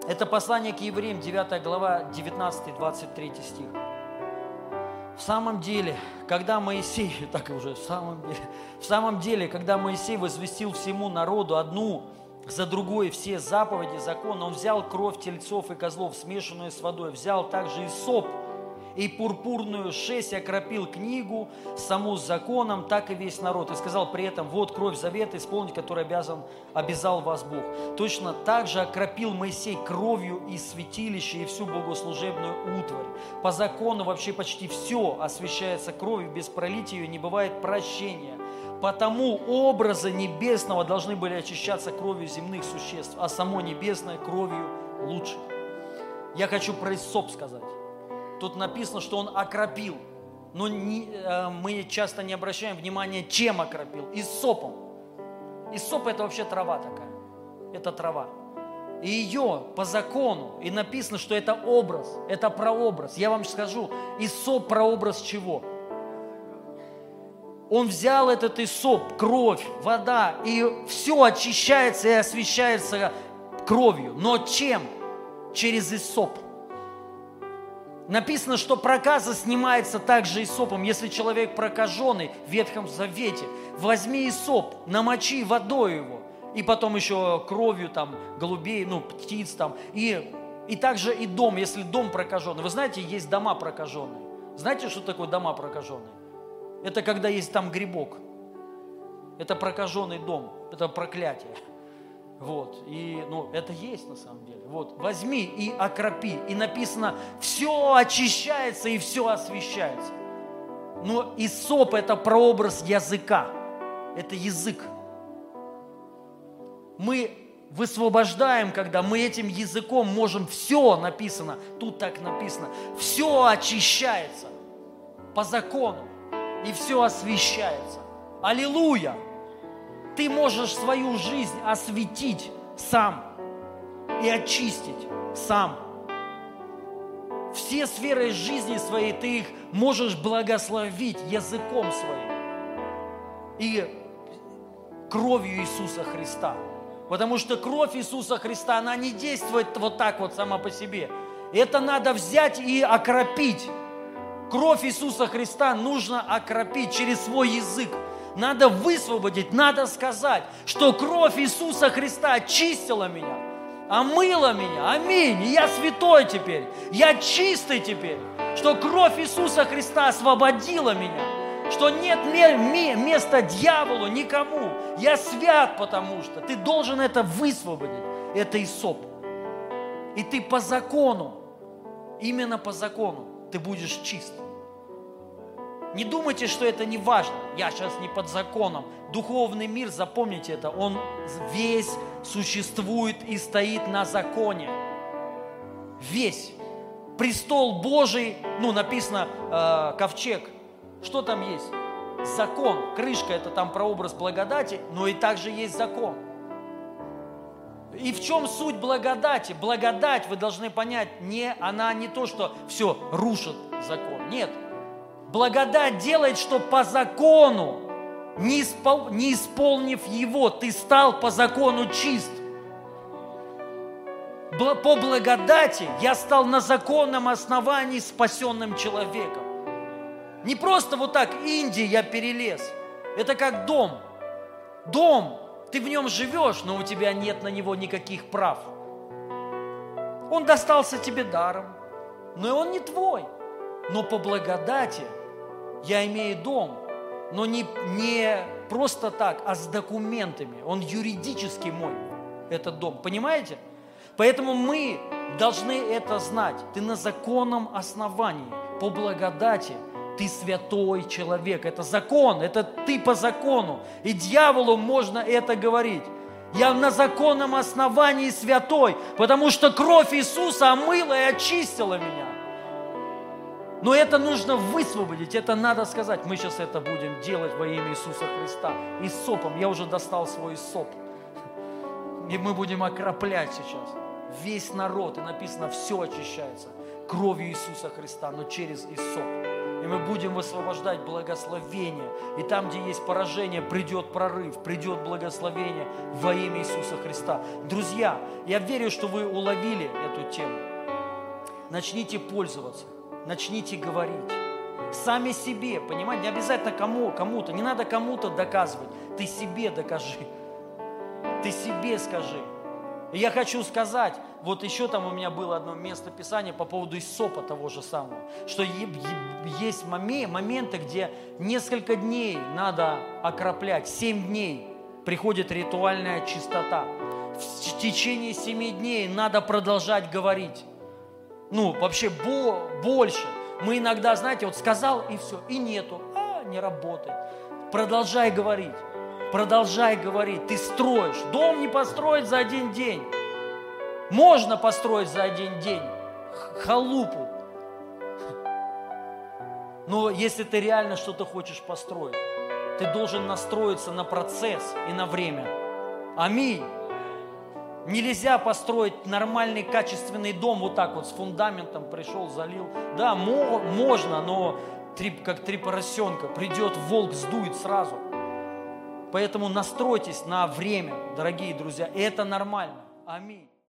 Это послание к евреям, 9 глава, 19-23 стих. В самом деле, когда Моисей, так уже, в самом деле, в самом деле, когда Моисей возвестил всему народу одну за другой все заповеди закона, он взял кровь тельцов и козлов, смешанную с водой, взял также и соп – и пурпурную шесть окропил книгу, саму с законом, так и весь народ. И сказал при этом, вот кровь завета, исполнить который обязан, обязал вас Бог. Точно так же окропил Моисей кровью и святилище, и всю богослужебную утварь. По закону вообще почти все освящается кровью, без пролития ее не бывает прощения. Потому образы небесного должны были очищаться кровью земных существ, а само небесное кровью лучше. Я хочу про Исоп сказать. Тут написано, что он окропил. Но не, э, мы часто не обращаем внимания, чем окропил. И сопом. И соп это вообще трава такая. Это трава. И ее по закону, и написано, что это образ, это прообраз. Я вам скажу, Исоп прообраз чего? Он взял этот Исоп, кровь, вода, и все очищается и освещается кровью. Но чем? Через Исоп. Написано, что проказа снимается также и сопом. Если человек прокаженный в Ветхом Завете, возьми и соп, намочи водой его, и потом еще кровью там голубей, ну, птиц там, и, и также и дом, если дом прокаженный. Вы знаете, есть дома прокаженные. Знаете, что такое дома прокаженные? Это когда есть там грибок. Это прокаженный дом, это проклятие. Вот, и, ну, это есть на самом деле. Вот, возьми и окропи. И написано, все очищается и все освещается. Но и соп – это прообраз языка. Это язык. Мы высвобождаем, когда мы этим языком можем все написано, тут так написано, все очищается по закону и все освещается. Аллилуйя! Ты можешь свою жизнь осветить сам и очистить сам. Все сферы жизни своей ты их можешь благословить языком своим и кровью Иисуса Христа. Потому что кровь Иисуса Христа, она не действует вот так вот сама по себе. Это надо взять и окропить. Кровь Иисуса Христа нужно окропить через свой язык, надо высвободить, надо сказать, что кровь Иисуса Христа очистила меня, омыла меня. Аминь. И я святой теперь, я чистый теперь, что кровь Иисуса Христа освободила меня, что нет места дьяволу никому. Я свят, потому что ты должен это высвободить. Это Исоп. И ты по закону, именно по закону, ты будешь чист. Не думайте, что это не важно. Я сейчас не под законом. Духовный мир, запомните это, он весь существует и стоит на законе. Весь. Престол Божий, ну, написано э, ковчег. Что там есть? Закон. Крышка – это там прообраз благодати, но и также есть закон. И в чем суть благодати? Благодать, вы должны понять, не, она не то, что все рушит закон. Нет, Благодать делает, что по закону, не, испол, не исполнив его, ты стал по закону чист. По благодати я стал на законном основании спасенным человеком. Не просто вот так Индии я перелез. Это как дом. Дом, ты в нем живешь, но у тебя нет на него никаких прав. Он достался тебе даром, но и он не твой. Но по благодати – я имею дом, но не, не просто так, а с документами. Он юридически мой, этот дом. Понимаете? Поэтому мы должны это знать. Ты на законном основании, по благодати, ты святой человек. Это закон, это ты по закону. И дьяволу можно это говорить. Я на законном основании святой, потому что кровь Иисуса омыла и очистила меня. Но это нужно высвободить, это надо сказать. Мы сейчас это будем делать во имя Иисуса Христа. И сопом, я уже достал свой соп. И мы будем окроплять сейчас. Весь народ, и написано, все очищается кровью Иисуса Христа, но через Иисус. И мы будем высвобождать благословение. И там, где есть поражение, придет прорыв, придет благословение во имя Иисуса Христа. Друзья, я верю, что вы уловили эту тему. Начните пользоваться начните говорить. Сами себе, понимаете, не обязательно кому, кому-то, не надо кому-то доказывать. Ты себе докажи. Ты себе скажи. И я хочу сказать, вот еще там у меня было одно место Писания по поводу Исопа того же самого, что есть моменты, где несколько дней надо окроплять, семь дней приходит ритуальная чистота. В течение семи дней надо продолжать говорить ну, вообще бо, больше. Мы иногда, знаете, вот сказал и все, и нету, а, не работает. Продолжай говорить, продолжай говорить. Ты строишь. Дом не построить за один день. Можно построить за один день халупу. Но если ты реально что-то хочешь построить, ты должен настроиться на процесс и на время. Аминь. Нельзя построить нормальный качественный дом вот так вот с фундаментом пришел, залил. Да, можно, но три, как три поросенка. Придет волк, сдует сразу. Поэтому настройтесь на время, дорогие друзья. Это нормально. Аминь.